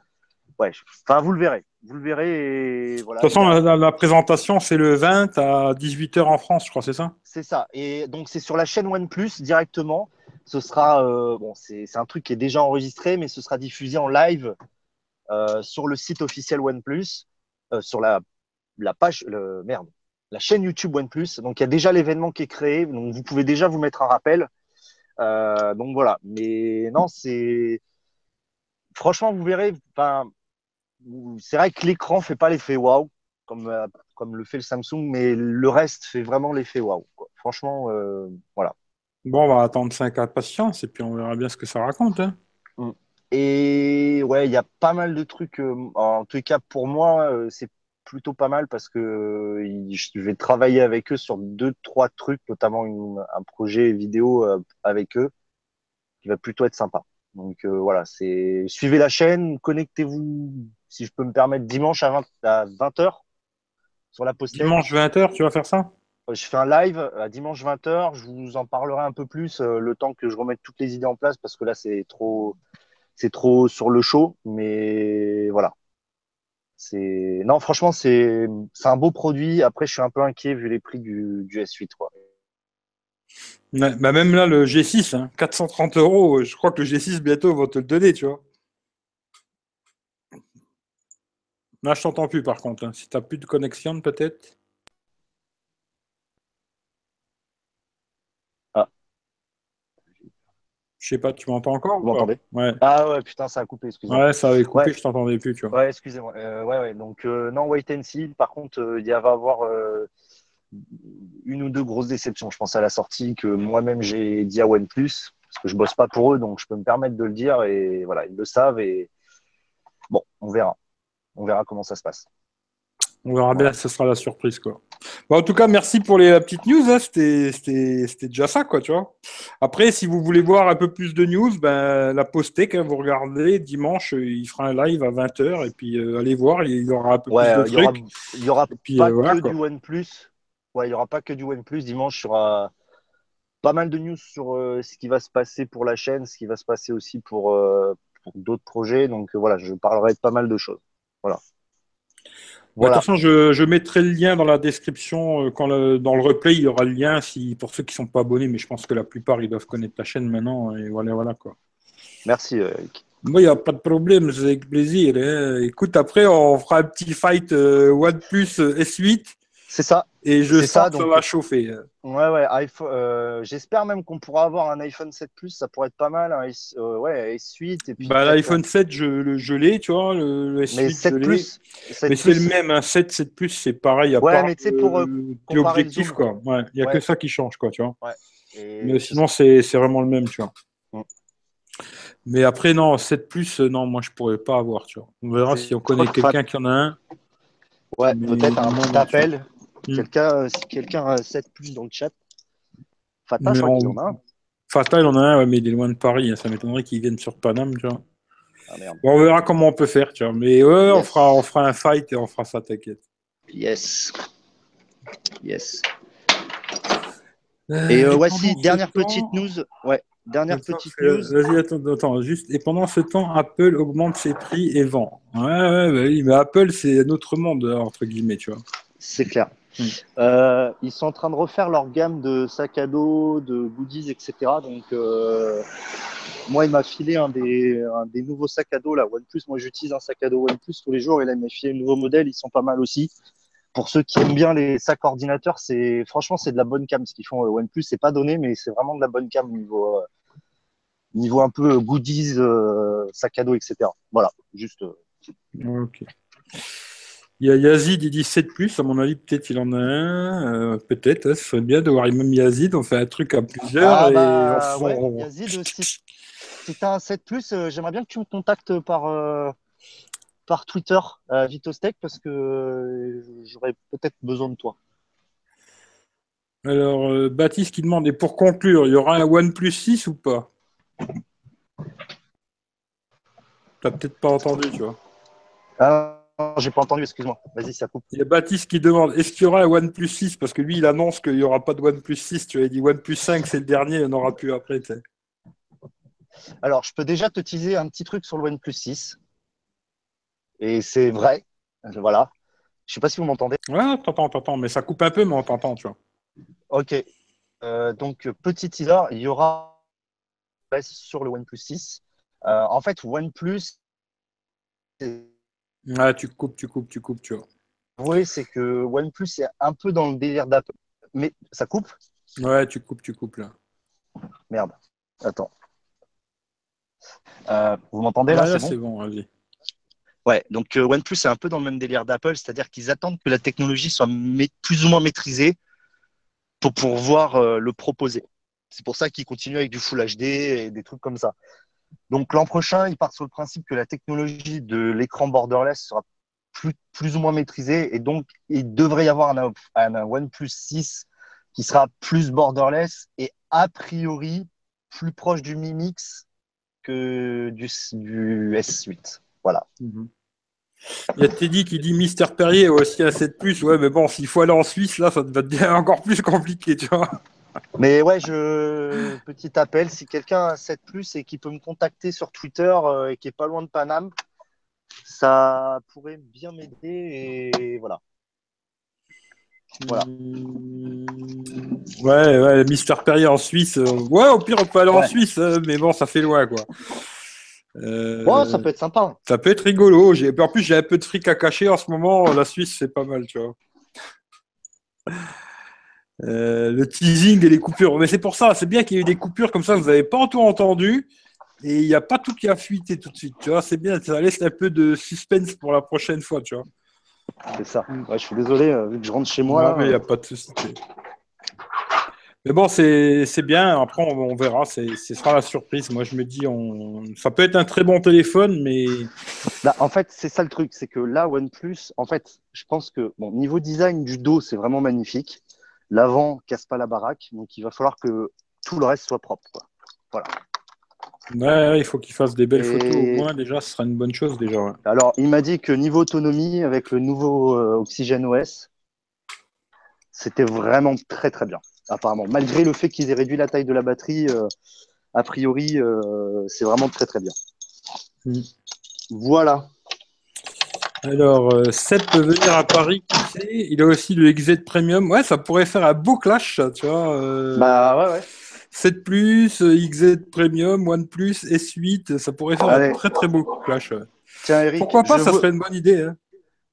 ouais. Enfin, vous le verrez. Vous le verrez. Et voilà. De toute façon, la, présentation c'est le 20 à 18h en France, je crois, c'est ça? C'est ça. Et donc c'est sur la chaîne OnePlus directement. Ce sera euh, bon, c'est un truc qui est déjà enregistré, mais ce sera diffusé en live euh, sur le site officiel OnePlus, euh, sur la, la page, le, merde, la chaîne YouTube OnePlus. Donc il y a déjà l'événement qui est créé, donc vous pouvez déjà vous mettre un rappel. Euh, donc voilà, mais non, c'est franchement, vous verrez. Enfin, c'est vrai que l'écran fait pas l'effet waouh comme comme le fait le Samsung, mais le reste fait vraiment l'effet waouh. Franchement, voilà. Bon, on va attendre 5 ans de patience et puis on verra bien ce que ça raconte. Hein. Mm. Et ouais, il y a pas mal de trucs. Euh, en tout cas, pour moi, euh, c'est plutôt pas mal parce que euh, je vais travailler avec eux sur deux, trois trucs, notamment un projet vidéo avec eux qui va plutôt être sympa. Donc voilà, c'est suivez la chaîne, connectez-vous, si je peux me permettre, dimanche à 20, à 20h sur la poste. Dimanche 20h, tu vas faire ça? Je fais un live à dimanche 20h. Je vous en parlerai un peu plus le temps que je remette toutes les idées en place parce que là, c'est trop, c'est trop sur le show, mais voilà. C'est non, franchement, c'est un beau produit. Après, je suis un peu inquiet vu les prix du, du S8, quoi. bah même là, le G6, 430 hein, euros, je crois que le G6 bientôt va te le donner, tu vois. Là, je t'entends plus par contre. Hein. Si tu n'as plus de connexion, peut-être. Je sais pas, tu m'entends encore Vous m'entendez? Ouais. Ah ouais, putain, ça a coupé, excusez-moi. Ouais, ça avait coupé, je t'entendais plus, tu vois. Ouais, excusez-moi. Euh, ouais, ouais, donc euh, non, wait and see. Par contre, euh, il y va avoir une ou deux grosses déceptions. Je pense à la sortie que moi-même j'ai dit à OnePlus, parce que je bosse pas pour eux, donc je peux me permettre de le dire, et voilà, ils le savent, et bon, on verra. On verra comment ça se passe. On verra bien, ce sera la surprise, quoi. en tout cas, merci pour les petites news. Hein. C'était déjà ça, quoi, tu vois. Après, si vous voulez voir un peu plus de news, ben, la Postec, hein, vous regardez, dimanche, il fera un live à 20h, et puis euh, allez voir, il y aura un peu plus de il aura, il y aura pas euh, que du OnePlus. Ouais, il n'y aura pas que du OnePlus. Dimanche, il y aura pas mal de news sur euh, ce qui va se passer pour la chaîne, ce qui va se passer aussi pour, pour d'autres projets. Donc voilà, je parlerai de pas mal de choses. Voilà. De toute façon, je, je, mettrai le lien dans la description. Quand dans le replay, il y aura le lien si, pour ceux qui ne sont pas abonnés, mais je pense que la plupart, ils doivent connaître la chaîne maintenant. Et voilà, voilà quoi. Merci, Eric. Moi, il n'y a pas de problème, c'est avec plaisir. Hein. Écoute, après, on fera un petit fight OnePlus S8. C'est ça. Et je sens ça, que ça va chauffer. Ouais, ouais. Euh, j'espère même qu'on pourra avoir un iPhone 7 Plus. Ça pourrait être pas mal. S, euh, ouais, S8. Et puis bah, L'iPhone 7, je, je l'ai, tu vois. Le, S8, mais 7 Plus. mais c'est le même. Un 7, 7 Plus, c'est pareil. À ouais, part mais tu sais, pour. L'objectif, quoi. Ouais. Il n'y a que ça qui change, quoi, tu vois. Ouais. Mais sinon, c'est vraiment le même, tu vois. Mm. Mais après, non, 7 Plus, euh, non, moi, je pourrais pas avoir, tu vois. On verra si on connaît quelqu'un qui en a un. Ouais, peut-être un petit appel. Quelqu'un, euh, si quelqu'un a 7 plus dans le chat. Fata, je crois qu'il en a un. Fata, il en a un, mais il est loin de Paris. Hein. Ça m'étonnerait qu'il vienne sur Paname, tu vois. Ah, bon, on verra comment on peut faire, tu vois. Mais ouais, on, fera, on fera un fight et on fera ça, t'inquiète. Yes. Yes. Euh, et euh, voici, dernière petite news. Ouais, dernière petite news. Vas-y, attends, attends, juste. Et pendant ce temps, Apple augmente ses prix et vend. Ouais, ouais, bah oui, mais Apple, c'est un autre monde, entre guillemets, tu vois. C'est clair. Mm. Euh, ils sont en train de refaire leur gamme de sacs à dos, de goodies, etc. Donc, euh, moi, il m'a filé un des, des, nouveaux sacs à dos, là, OnePlus. Moi, j'utilise un sac à dos OnePlus tous les jours et là, il m'a filé un nouveau modèle. Ils sont pas mal aussi. Pour ceux qui aiment bien les sacs ordinateurs, c'est franchement, c'est de la bonne cam ce qu'ils font. Euh, OnePlus, c'est pas donné, mais c'est vraiment de la bonne cam niveau, niveau un peu goodies, sac à dos, etc. Voilà, juste. Ok. Il y a Yazid, il dit 7 plus, à mon avis, peut-être il en a un, euh, peut-être, hein, ce serait bien de voir même Yazid, on fait un truc à plusieurs. Ah, bah, Yazid, si, tu as un 7 plus, euh, j'aimerais bien que tu me contactes par, euh, par Twitter, Vitostech, parce que j'aurais peut-être besoin de toi. Alors, Baptiste qui demande, et pour conclure, il y aura un OnePlus 6 ou pas? T'as peut-être pas entendu, tu vois. Ah, j'ai pas entendu, excuse-moi. Vas-y, ça coupe. Il y a Baptiste qui demande est-ce qu'il y aura un OnePlus 6 Parce que lui, il annonce qu'il n'y aura pas de OnePlus 6. Tu as dit OnePlus 5, c'est le dernier, il n'y en aura plus après. Alors, je peux déjà te teaser un petit truc sur le OnePlus 6. Et c'est vrai. Voilà. Je sais pas si vous m'entendez. Ouais, t'entends, t'entends, mais ça coupe un peu, mais on t'entend, tu vois. Ok. Euh, donc, petit teaser, il y aura sur le OnePlus 6. Euh, en fait, OnePlus, ah, tu coupes, tu coupes, tu coupes, tu vois. Oui, c'est que OnePlus est un peu dans le délire d'Apple. Mais ça coupe? Ouais, tu coupes, tu coupes là. Merde. Attends. Euh, vous m'entendez là, là C'est bon, vas-y. Ouais, donc euh, OnePlus est un peu dans le même délire d'Apple, c'est-à-dire qu'ils attendent que la technologie soit plus ou moins maîtrisée pour pouvoir euh, le proposer. C'est pour ça qu'ils continuent avec du Full HD et des trucs comme ça. Donc l'an prochain, ils partent sur le principe que la technologie de l'écran borderless sera plus, ou moins maîtrisée et donc il devrait y avoir un, un, OnePlus 6 qui sera plus borderless et a priori plus proche du Mi Mix que du, du S8. Voilà. Mhm. Il y a Teddy qui dit Mister Perrier aussi à 7 plus. Ouais, mais bon, s'il faut aller en Suisse, là, ça va devenir encore plus compliqué, tu vois. Mais ouais, je petit appel, si quelqu'un a 7 plus et qui peut me contacter sur Twitter euh, et qui est pas loin de Paname, ça pourrait bien m'aider et voilà. Voilà. Ouais, ouais, Mister Perrier en Suisse. Euh, ouais, au pire, on peut aller en Suisse, hein, mais bon, ça fait loin, quoi. Euh, ouais, ça peut être sympa. Ça peut être rigolo. En plus, j'ai un peu de fric à cacher en ce moment. La Suisse, c'est pas mal, tu vois. Euh, le teasing et les coupures. Mais c'est pour ça, c'est bien qu'il y ait eu des coupures comme ça, vous n'avez pas tout entendu. Et il n'y a pas tout qui a fuité tout de suite. Tu vois, c'est bien, ça laisse un peu de suspense pour la prochaine fois, tu vois. C'est ça. Ouais, je suis désolé, euh, vu que je rentre chez moi. il n'y a pas de souci. Mais bon, c'est bien. Après, on, verra. Ce sera la surprise. Moi, je me dis, on... ça peut être un très bon téléphone, mais. Bah, en fait, c'est ça le truc. C'est que là, OnePlus, en fait, je pense que, bon, niveau design du dos, c'est vraiment magnifique l'avant casse pas la baraque, donc il va falloir que tout le reste soit propre. Voilà. Ouais, il faut qu'il fasse des belles photos au moins, déjà, ce sera une bonne chose déjà. Alors, il m'a dit que niveau autonomie, avec le nouveau euh, Oxygen OS, c'était vraiment très très bien, apparemment. Malgré le fait qu'ils aient réduit la taille de la batterie, a priori, c'est vraiment très très bien. Mm. Voilà. Alors, euh, Seb peut venir à Paris, Il a aussi le XZ Premium. Ouais, ça pourrait faire un beau clash, tu vois. Euh, bah ouais, ouais. 7 Plus, XZ Premium, OnePlus, S8, ça pourrait faire un très très beau clash. Tiens, Eric, Pourquoi pas, ça serait une bonne idée. Hein.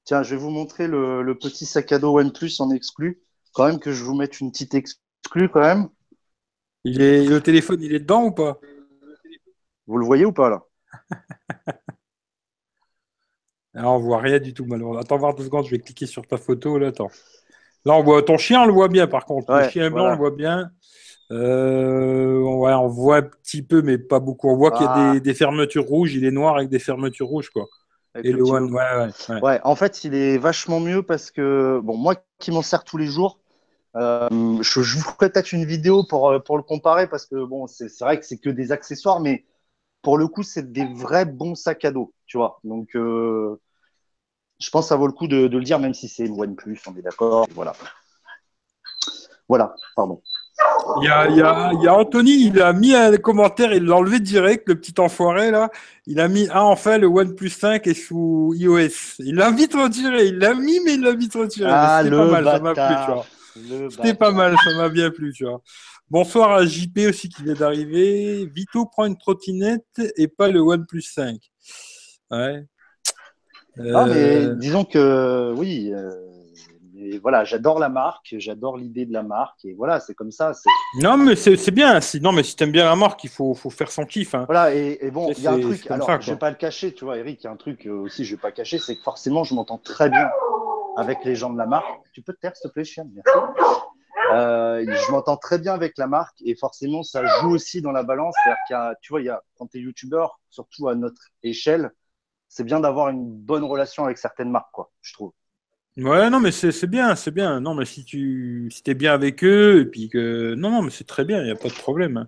Tiens, je vais vous montrer le, petit sac à dos OnePlus en exclu. Quand même que je vous mette une petite exclu quand même. Il est, le téléphone, il est dedans ou pas? Vous le voyez ou pas là? (laughs) Alors, on voit rien du tout, malheureusement. Attends, voir deux secondes, je vais cliquer sur ta photo. Là, attends. Là, on voit ton chien, on le voit bien, par contre. le chien blanc, on le voit bien. Euh, on voit un petit peu, mais pas beaucoup. On voit qu'il y a ah. des, fermetures rouges. Il est noir avec des fermetures rouges, quoi. Et le One, ouais, ouais, ouais, en fait, il est vachement mieux parce que, bon, moi qui m'en sers tous les jours, euh, je, je, vous ferai peut-être une vidéo pour, euh, pour le comparer parce que, bon, c'est vrai que c'est que des accessoires, mais pour le coup, c'est des vrais bons sacs à dos, tu vois. Donc, euh, je pense que ça vaut le coup de, le dire, même si c'est une OnePlus, on est d'accord. Voilà. Voilà, pardon. Il y, a, il, y a, Anthony, il a mis un commentaire, il l'a enlevé direct, le petit enfoiré là. Il a mis, ah enfin, le OnePlus 5 est sous iOS. Il l'a vite retiré, il l'a mis, mais il l'a vite retiré. Ah, le pas mal, ça m'a plu, tu vois. C'était pas mal, ça m'a bien plu, tu vois. Bonsoir à JP aussi qui vient d'arriver. Vito prend une trottinette et pas le OnePlus 5. Ouais. Mais euh, disons que oui, euh, voilà, j'adore la marque, j'adore l'idée de la marque et voilà, c'est comme ça. Non, mais c'est bien. Si, non, mais si t'aimes bien la marque, il faut, faut faire son kiff. Hein. Voilà, et, bon, il y a un truc. Alors, je vais pas le cacher, tu vois, Eric, il y a un truc euh, aussi, je vais pas cacher, c'est que forcément, je m'entends très bien avec les gens de la marque. Tu peux te taire, s'il te plaît, chien Merci. Euh, je m'entends très bien avec la marque et forcément, ça joue aussi dans la balance. C'est-à-dire tu vois, il y a, quand tu es youtubeur, surtout à notre échelle, c'est bien d'avoir une bonne relation avec certaines marques, quoi, je trouve. Ouais, non, mais c'est bien, c'est bien. Non, mais si tu si es bien avec eux, et puis que. Non, non, mais c'est très bien, il n'y a pas de problème. Hein.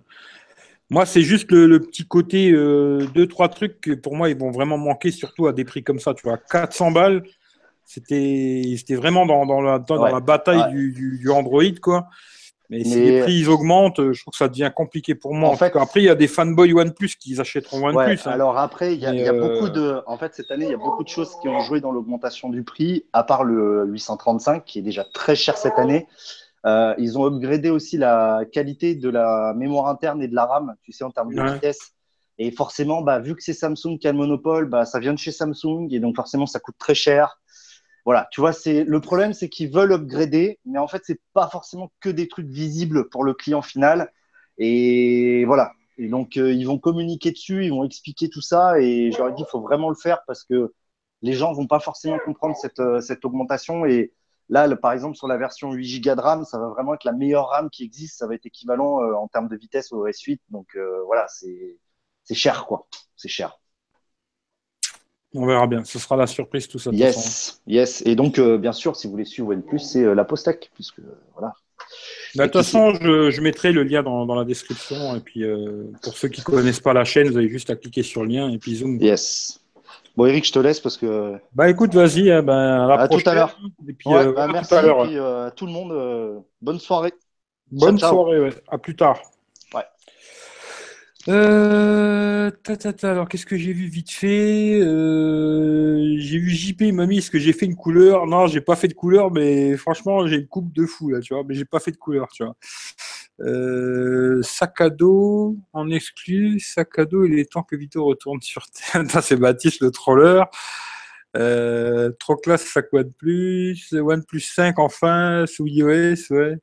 Moi, c'est juste le, petit côté, euh, deux, trois trucs que pour moi, ils vont vraiment manquer, surtout à des prix comme ça. Tu vois, 400 balles, c'était c'était vraiment dans, dans, la, dans la bataille du, du, Android, quoi. Mais, si les prix ils augmentent, je trouve que ça devient compliqué pour moi. En, fait, après, il y a des fanboys OnePlus qui achèteront OnePlus. Hein. Alors après, il y a, y a beaucoup de. En fait, cette année, il y a beaucoup de choses qui ont joué dans l'augmentation du prix, à part le 835 qui est déjà très cher cette année. Euh, ils ont upgradé aussi la qualité de la mémoire interne et de la RAM, tu sais, en termes de vitesse. Et forcément, bah, vu que c'est Samsung qui a le monopole, bah, ça vient de chez Samsung et donc forcément, ça coûte très cher voilà, tu vois, c'est le problème, c'est qu'ils veulent upgrader, mais en fait, c'est pas forcément que des trucs visibles pour le client final. Et voilà. Et donc, euh, ils vont communiquer dessus, ils vont expliquer tout ça. Et je leur ai dit, il faut vraiment le faire parce que les gens vont pas forcément comprendre cette, euh, augmentation. Et là, par exemple, sur la version 8 Go de RAM, ça va vraiment être la meilleure RAM qui existe. Ça va être équivalent euh, en termes de vitesse au S8. Donc, voilà, c'est cher, quoi. C'est cher. On verra bien. Ce sera la surprise, tout ça. Yes, yes. Et donc, euh, bien sûr, si vous voulez suivre OnePlus, c'est euh, la Postec, puisque voilà. Bah, de toute façon, je, mettrai le lien dans, la description. Et puis, euh, pour ceux qui ne connaissent pas la chaîne, vous avez juste à cliquer sur le lien et puis zoom. Yes. Bon, Eric, je te laisse parce que. Bah, écoute, vas-y. Hein, ben, à, tout à l'heure. Et puis, bah, merci. À et puis, tout le monde, bonne soirée. Bonne soirée, ouais. À plus tard. Euh, alors qu'est-ce que j'ai vu vite fait? Euh, J'ai vu JP, il m'a mis est-ce que j'ai fait une couleur? Non, j'ai pas fait de couleur, mais franchement, j'ai une coupe de fou là, tu vois, mais j'ai pas fait de couleur, tu vois. Euh, sac à dos en exclu, sac à dos, il est temps que Vito retourne sur Terre. (laughs) c'est Baptiste le troller. Euh, trop classe sac OnePlus, OnePlus 5 enfin, sous iOS, ouais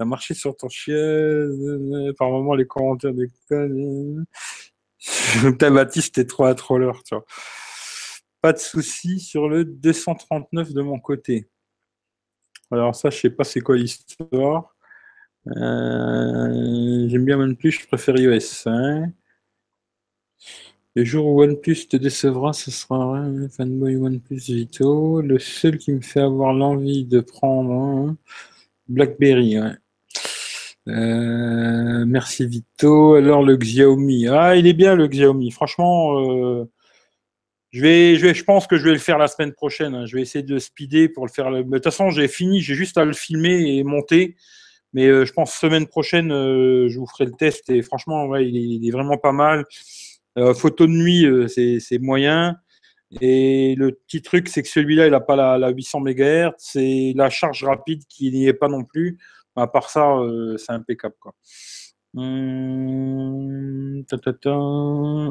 a marché sur ton chien, par moment les commentaires des Putain, (laughs) Baptiste, t'es trop un troller, tu vois. Pas de souci sur le 239 de mon côté. Alors ça, je sais pas c'est quoi l'histoire. Euh, j'aime bien OnePlus, je préfère iOS. Hein. Le jour où OnePlus te décevra, ce sera un fanboy OnePlus Vito. Le seul qui me fait avoir l'envie de prendre BlackBerry. Euh, merci Vito. Alors le Xiaomi. Ah, il est bien le Xiaomi. Franchement, euh, Je pense que je vais le faire la semaine prochaine. Hein. Je vais essayer de speeder pour le faire. De toute façon, j'ai fini, j'ai juste à le filmer et monter. Mais euh, je pense semaine prochaine, je vous ferai le test et franchement, ouais, il, est, vraiment pas mal. Photo de nuit, c'est moyen. Et le petit truc, c'est que celui-là, il n'a pas la, la, 800 MHz. C'est la charge rapide qui n'y est pas non plus. À part ça, c'est impeccable. Quoi. Hum,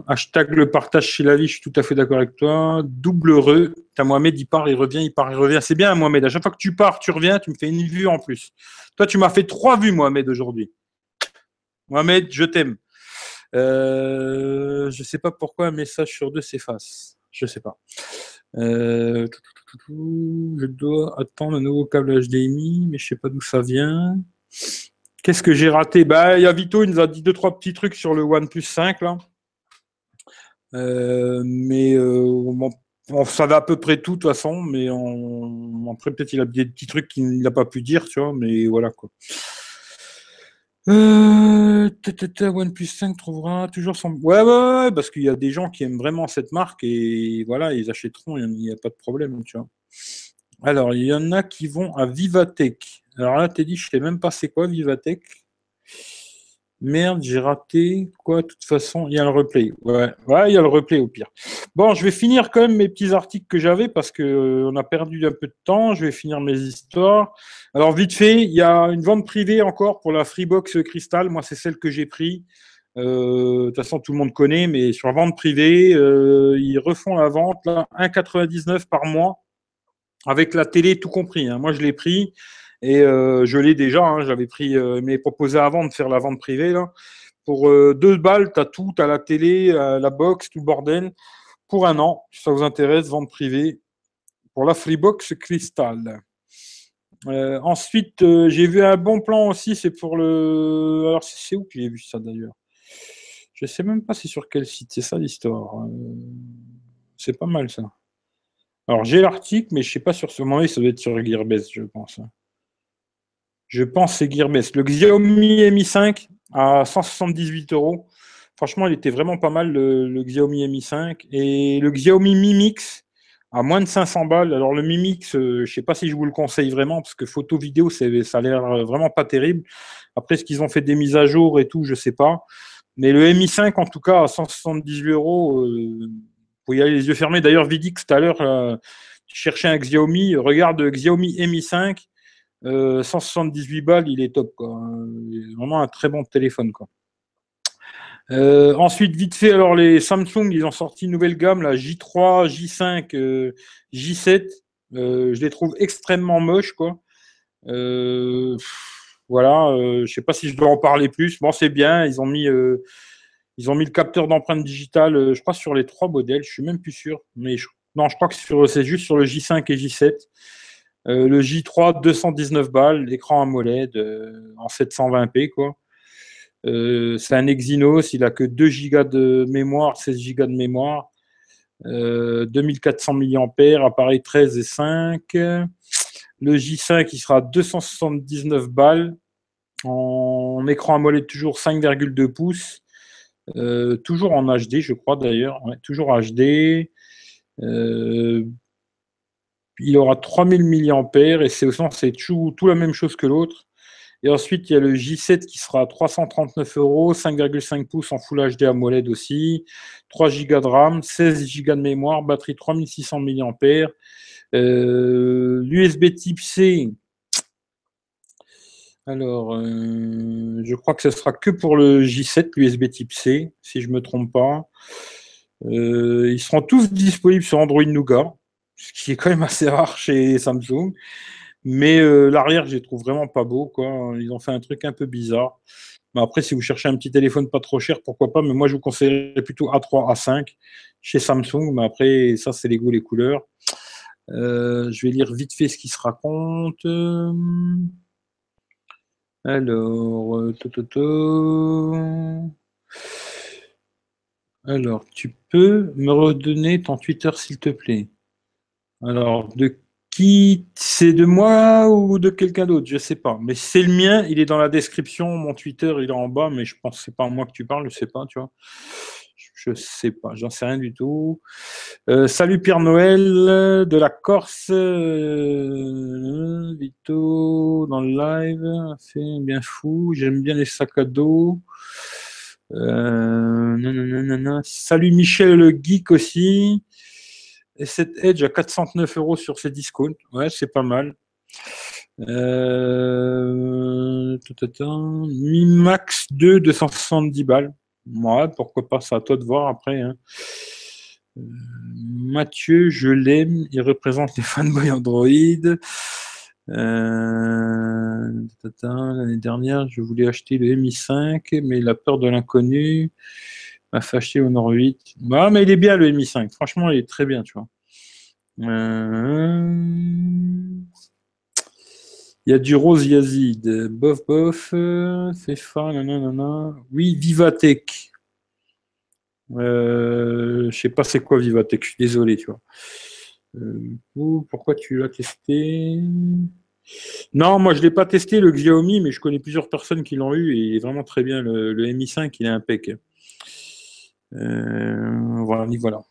Hashtag le partage chez la vie, je suis tout à fait d'accord avec toi. Double re, t'as Mohamed, il part, il revient, il part, il revient. C'est bien, Mohamed. À chaque fois que tu pars, tu reviens, tu me fais une vue en plus. Toi, tu m'as fait trois vues, Mohamed, aujourd'hui. Mohamed, je t'aime. Euh, je sais pas pourquoi un message sur deux s'efface. Je sais pas. Euh, je dois attendre un nouveau câble HDMI, mais je sais pas d'où ça vient. Qu'est-ce que j'ai raté? Bah, Il y a Vito, il nous a dit deux, trois petits trucs sur le OnePlus 5. Là. Euh, mais euh, on, savait à peu près tout de toute façon, mais après peut-être il a des petits trucs qu'il n'a pas pu dire, tu vois, mais voilà quoi. Euh, OnePlus 5 trouvera toujours son. Ouais, ouais, ouais parce qu'il y a des gens qui aiment vraiment cette marque et voilà, ils achèteront, il n'y a, pas de problème, tu vois. Alors, il y en a qui vont à Vivatech. Alors là, t'es dit, je sais même pas c'est quoi Vivatech. Merde, j'ai raté. Quoi, de toute façon, il y a le replay. Ouais, il y a le replay au pire. Bon, je vais finir quand même mes petits articles que j'avais parce qu'on euh, a perdu un peu de temps. Je vais finir mes histoires. Alors, vite fait, il y a une vente privée encore pour la Freebox Crystal. Moi, c'est celle que j'ai pris. Euh, de toute façon, tout le monde connaît, mais sur la vente privée, euh, ils refont la vente là, 1,99 par mois avec la télé tout compris. Hein. Moi, je l'ai pris et euh, je l'ai déjà. Hein. J'avais pris, euh, proposé avant de faire la vente privée là. Pour euh, deux balles, tu as tout, tu as la télé, la box, tout bordel. Pour un an, si ça vous intéresse, vente privée pour la Freebox Crystal. ensuite, j'ai vu un bon plan aussi, c'est pour le. Alors, c'est où que j'ai vu ça d'ailleurs? Je sais même pas c'est sur quel site, c'est ça l'histoire. c'est pas mal ça. Alors, j'ai l'article, mais je sais pas sur ce moment, ça doit être sur Gearbest, je pense. Je pense c'est Gearbest. Le Xiaomi Mi 5 à 178 euros. Franchement, il était vraiment pas mal, le, Xiaomi Mi 5. Et le Xiaomi Mi Mix à moins de 500 balles. Alors, le Mi Mix, euh, je ne sais pas si je vous le conseille vraiment, parce que photo, vidéo, ça a l'air vraiment pas terrible. Après, ce qu'ils ont fait des mises à jour et tout, je ne sais pas. Mais le Mi 5, en tout cas, à 178 euros, euh, faut y aller les yeux fermés. D'ailleurs, Vidix, tout à l'heure, euh, cherchais un Xiaomi. Regarde Xiaomi Mi 5, 178 balles, il est top. Vraiment un très bon téléphone. Euh, ensuite, vite fait, alors les Samsung, ils ont sorti une nouvelle gamme, la J3, J5, J7. je les trouve extrêmement moches. Euh, voilà, je ne sais pas si je dois en parler plus. Bon, c'est bien, ils ont mis ils ont mis le capteur d'empreinte digitale, euh, je crois, sur les trois modèles. Je suis même plus sûr. Mais non, je crois que c'est juste sur le J5 et J7. Euh, le J3, 219 balles, l'écran AMOLED euh, en 720p. quoi. c'est un Exynos, il a que 2 Go de mémoire, 16 Go de mémoire. 2400 mAh, appareil 13 et 5. Le J5, il sera 279 balles. En écran AMOLED toujours 5,2 pouces. Euh, toujours en HD, je crois d'ailleurs. toujours HD. Il aura 3000 mAh et c'est au sens c'est tout, la même chose que l'autre. Et ensuite, il y a le J7 qui sera à 339 euros, 5,5 pouces en Full HD AMOLED aussi, 3 Go de RAM, 16 Go de mémoire, batterie 3600 mAh. L'USB type C, alors, euh, je crois que ce sera que pour le J7, l'USB type C, si je ne me trompe pas. Euh, ils seront tous disponibles sur Android Nougat, ce qui est quand même assez rare chez Samsung. Mais euh, l'arrière, je les trouve vraiment pas beau. Quoi. Ils ont fait un truc un peu bizarre. Mais après, si vous cherchez un petit téléphone pas trop cher, pourquoi pas. Mais moi, je vous conseillerais plutôt A3, A5 chez Samsung. Mais après, ça, c'est les goûts, les couleurs. je vais lire vite fait ce qui se raconte. Alors, euh, alors, tu peux me redonner ton Twitter, s'il te plaît? Alors, de qui C'est de moi ou de quelqu'un d'autre? Je sais pas. Mais c'est le mien, il est dans la description. Mon Twitter, il est en bas, mais je pense que c'est pas moi que tu parles, je sais pas, tu vois. Je sais pas, j'en sais rien du tout. Euh, salut Pierre Noël de la Corse. Euh, Vito dans le live, c'est bien fou. J'aime bien les sacs à dos. Euh, Salut Michel le geek aussi. Et cette Edge à 409 euros sur ses discounts. Ouais, c'est pas mal. Euh, Mi Max 2, 270 balles. Ouais, pourquoi pas, c'est à toi de voir après. Hein. Euh, Mathieu, je l'aime, il représente les fanboys Android. Euh, l'année dernière, je voulais acheter le Mi5, mais la peur de l'inconnu acheter au Nord 8. Bah, mais il est bien le Mi5, franchement, il est très bien, tu vois. Euh, il y a du Rose Yazid. Bof, bof. Fefa, nanana. Oui, Vivatech. Euh, je sais pas c'est quoi Vivatech. Je suis désolé, tu vois. Euh, pourquoi tu l'as testé? Non, moi je l'ai pas testé le Xiaomi, mais je connais plusieurs personnes qui l'ont eu et il est vraiment très bien. Le, Mi5, il est impec. Euh, voilà, voilà.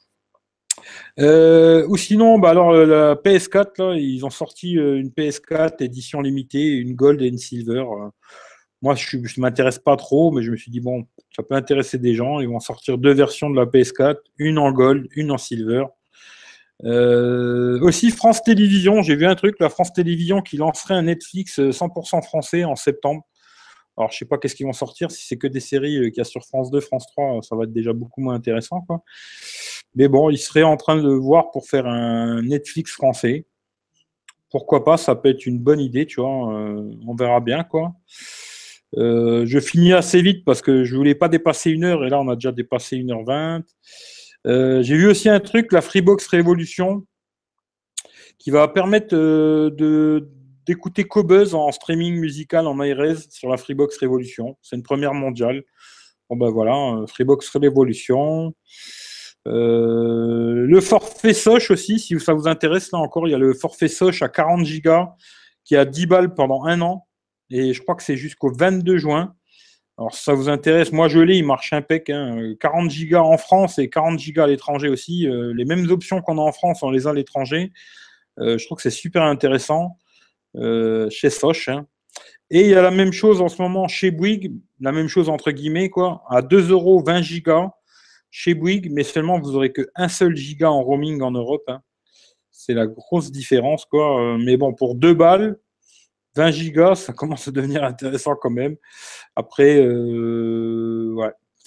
Euh, ou sinon, bah alors la PS4, là, ils ont sorti euh, une PS4 édition limitée, une Gold et une Silver. Moi, je ne m'intéresse pas trop, mais je me suis dit, bon, ça peut intéresser des gens. Ils vont sortir deux versions de la PS4, une en Gold, une en Silver. Euh, aussi, France Télévisions, j'ai vu un truc, la France Télévisions qui lancerait un Netflix 100% français en septembre. Alors, je sais pas qu'est-ce qu'ils vont sortir. Si c'est que des séries qu'il y a sur France 2, France 3, ça va être déjà beaucoup moins intéressant. Mais bon, ils seraient en train de voir pour faire un Netflix français. Pourquoi pas Ça peut être une bonne idée, tu vois. Euh, on verra bien, quoi. Euh, je finis assez vite parce que je voulais pas dépasser une heure et là on a déjà dépassé une heure vingt. Euh, j'ai vu aussi un truc, la Freebox Révolution, qui va permettre de d'écouter Cobuzz en streaming musical en ARS sur la Freebox Révolution. C'est une première mondiale. Bon ben voilà, Freebox Révolution. Euh, le forfait Soch aussi, si ça vous intéresse, là encore, il y a le forfait Soch à 40 gigas qui a 10 balles pendant un an. Et je crois que c'est jusqu'au 22 juin. Alors, si ça vous intéresse, moi je l'ai, il marche impec. Hein. 40 gigas en France et 40 gigas à l'étranger aussi. Euh, les mêmes options qu'on a en France, on les a à l'étranger. Euh, je trouve que c'est super intéressant chez Soch. Hein. Et il y a la même chose en ce moment chez Bouygues, la même chose entre guillemets, quoi, à 2 euros 20 gigas chez Bouygues, mais seulement vous aurez qu'un seul giga en roaming en Europe. Hein. C'est la grosse différence, quoi. Euh, mais bon, pour deux balles, 20 gigas, ça commence à devenir intéressant quand même. Après, euh,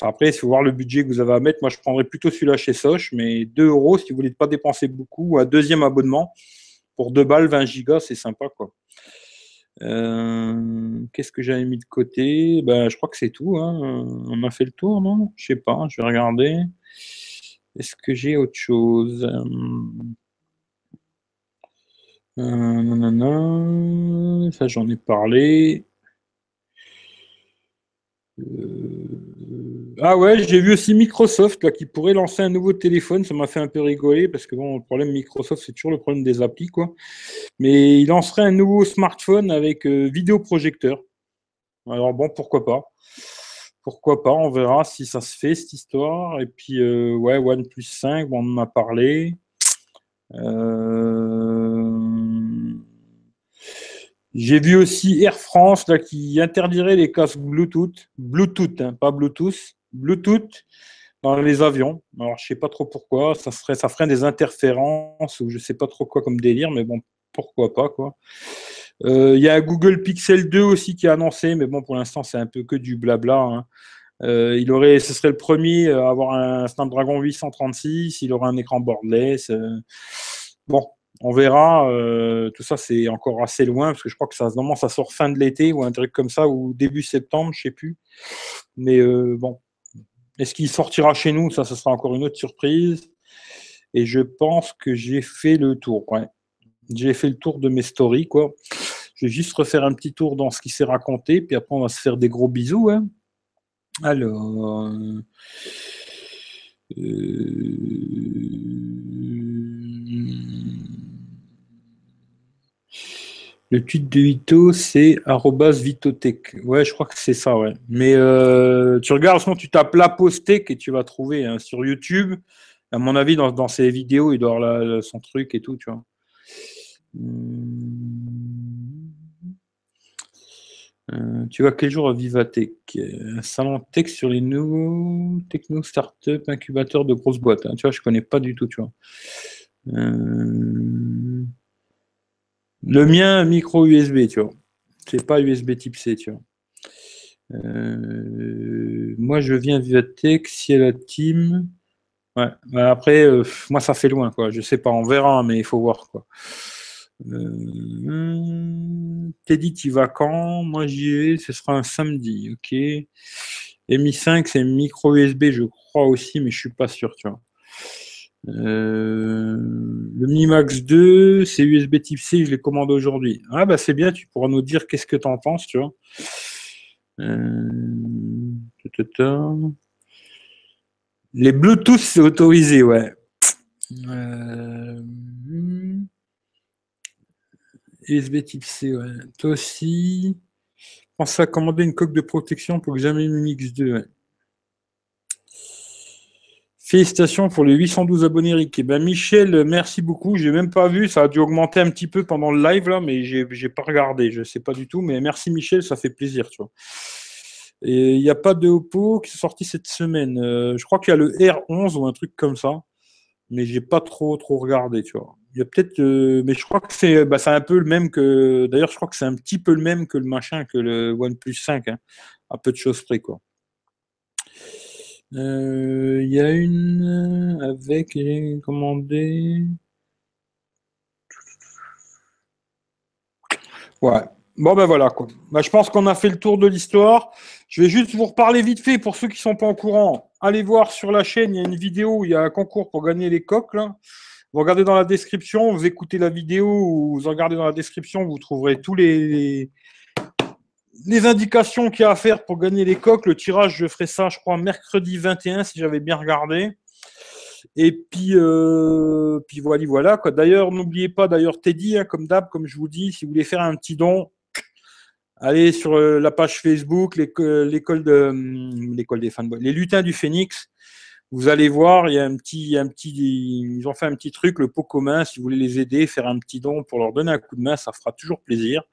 après, il faut voir le budget que vous avez à mettre. Moi, je prendrais plutôt celui-là chez Soch, mais 2 euros si vous voulez pas dépenser beaucoup. Un deuxième abonnement pour deux balles, 20 gigas, c'est sympa, quoi. Euh, qu'est-ce que j'avais mis de côté? Ben, Je crois que c'est tout. Hein. On a fait le tour, non? Je sais pas, je vais regarder. Est-ce que j'ai autre chose? Euh, non, Ça, j'en ai parlé. Euh, ah ouais, j'ai vu aussi Microsoft là, qui pourrait lancer un nouveau téléphone. Ça m'a fait un peu rigoler parce que bon, le problème Microsoft, c'est toujours le problème des applis. Quoi. Mais il lancerait un nouveau smartphone avec euh, vidéoprojecteur. Alors bon, pourquoi pas Pourquoi pas On verra si ça se fait cette histoire. Et puis, euh, ouais, OnePlus 5, on en a parlé. J'ai vu aussi Air France là, qui interdirait les casques Bluetooth, Bluetooth, hein, pas Bluetooth, Bluetooth dans les avions. Alors je sais pas trop pourquoi, ça serait, ça ferait des interférences ou je sais pas trop quoi comme délire, mais bon, pourquoi pas quoi. Euh, il y a Google Pixel 2 aussi qui a annoncé, mais bon pour l'instant c'est un peu que du blabla. Hein. Euh, il aurait, ce serait le premier à avoir un Snapdragon 836, il aurait un écran borderless. Euh. bon, on verra. Euh, tout ça, c'est encore assez loin parce que je crois que ça, normalement, ça sort fin de l'été ou un truc comme ça ou début septembre, je sais plus. Mais euh, bon, est-ce qu'il sortira chez nous? Ça, ce sera encore une autre surprise. Et je pense que j'ai fait le tour. J'ai fait le tour de mes stories, quoi. Je vais juste refaire un petit tour dans ce qui s'est raconté, puis après on va se faire des gros bisous. Hein. Alors. Euh, Le tweet de Vito, c'est Vitotech. Ouais, je crois que c'est ça, ouais. Mais euh, tu regardes, sinon tu tapes la postec et tu vas trouver hein, sur YouTube. À mon avis, dans, dans ses vidéos, il doit avoir son truc et tout, tu vois. Euh, tu vois quel jour Vivatech? Un salon tech sur les nouveaux techno startup incubateurs de grosses boîtes. Hein. Tu vois, je connais pas du tout, tu vois. Euh, le mien, micro USB, tu vois. C'est pas USB type C, tu vois. Euh, moi, je viens Vivatech, si elle a team. Ouais. Après, moi, ça fait loin, quoi. Je sais pas, on verra, mais il faut voir, quoi. Euh, Teddy, tu vas quand? Moi, j'y vais. Ce sera un samedi. Ok. Mi 5, c'est micro USB, je crois aussi, mais je suis pas sûr, tu vois. Euh, le Mi Max 2, c'est USB type C, je l'ai commandé aujourd'hui. Ah bah c'est bien, tu pourras nous dire qu'est-ce que tu en penses, tu vois. Euh, Les Bluetooth, c'est autorisé, ouais. Euh... USB type C, ouais. Toi aussi. Pense à commander une coque de protection pour que jamais une Mix 2. Ouais. Félicitations pour les 812 abonnés, Rick. Eh ben, Michel, merci beaucoup. J'ai même pas vu. Ça a dû augmenter un petit peu pendant le live, là, mais j'ai, n'ai pas regardé. Je sais pas du tout. Mais merci, Michel. Ça fait plaisir. Et il n'y a pas de Oppo qui est sorti cette semaine. Euh, je crois qu'il y a le R11 ou un truc comme ça. Mais j'ai pas trop, trop regardé, tu vois. Il y a peut-être, euh, mais je crois que c'est, bah, un peu le même que. D'ailleurs, je crois que c'est un petit peu le même que le machin, que le OnePlus 5, hein, à peu de choses près, quoi. Euh, il y a une avec, j'ai commandé. Ouais. Bon ben voilà. Bah, je pense qu'on a fait le tour de l'histoire. Je vais juste vous reparler vite fait pour ceux qui ne sont pas au courant. Allez voir sur la chaîne, il y a une vidéo il y a un concours pour gagner les coques. Vous regardez dans la description, vous écoutez la vidéo ou vous regardez dans la description, vous trouverez tous les, les indications qu'il y a à faire pour gagner les coques. Le tirage, je ferai ça, je crois, mercredi 21, si j'avais bien regardé. Et puis, euh, voilà, voilà. D'ailleurs, n'oubliez pas, d'ailleurs, Teddy, hein, comme d'hab, comme je vous dis, si vous voulez faire un petit don, allez sur euh, la page Facebook, hum, l'école des fanboys, les lutins du Phénix. Vous allez voir, il y a un petit, un petit, ils ont fait un petit truc, le pot commun. Si vous voulez les aider, faire un petit don pour leur donner un coup de main, ça fera toujours plaisir.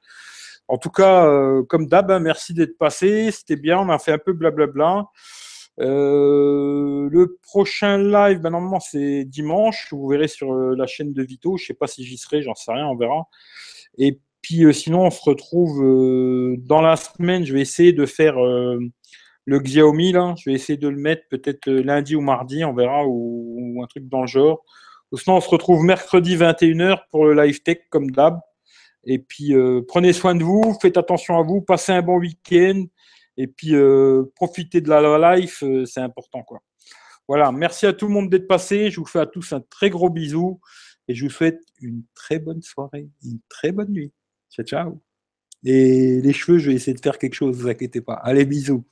En tout cas, euh, comme d'hab, hein, merci d'être passé. C'était bien, on a fait un peu blablabla. Euh, le prochain live, ben, normalement, c'est dimanche. Vous verrez sur euh, la chaîne de Vito. Je sais pas si j'y serai, j'en sais rien, on verra. Et puis, euh, sinon, on se retrouve dans la semaine. Je vais essayer de faire le Xiaomi, là, je vais essayer de le mettre peut-être lundi ou mardi, on verra, ou, un truc dans le genre. Ou sinon, on se retrouve mercredi 21h pour le live tech, comme d'hab. Et puis, euh, prenez soin de vous, faites attention à vous, passez un bon week-end. Et puis, euh, profitez de la life, c'est important, quoi. Voilà, merci à tout le monde d'être passé. Je vous fais à tous un très gros bisou. Et je vous souhaite une très bonne soirée, une très bonne nuit. Ciao, ciao. Et les cheveux, je vais essayer de faire quelque chose, ne vous inquiétez pas. Allez, bisous.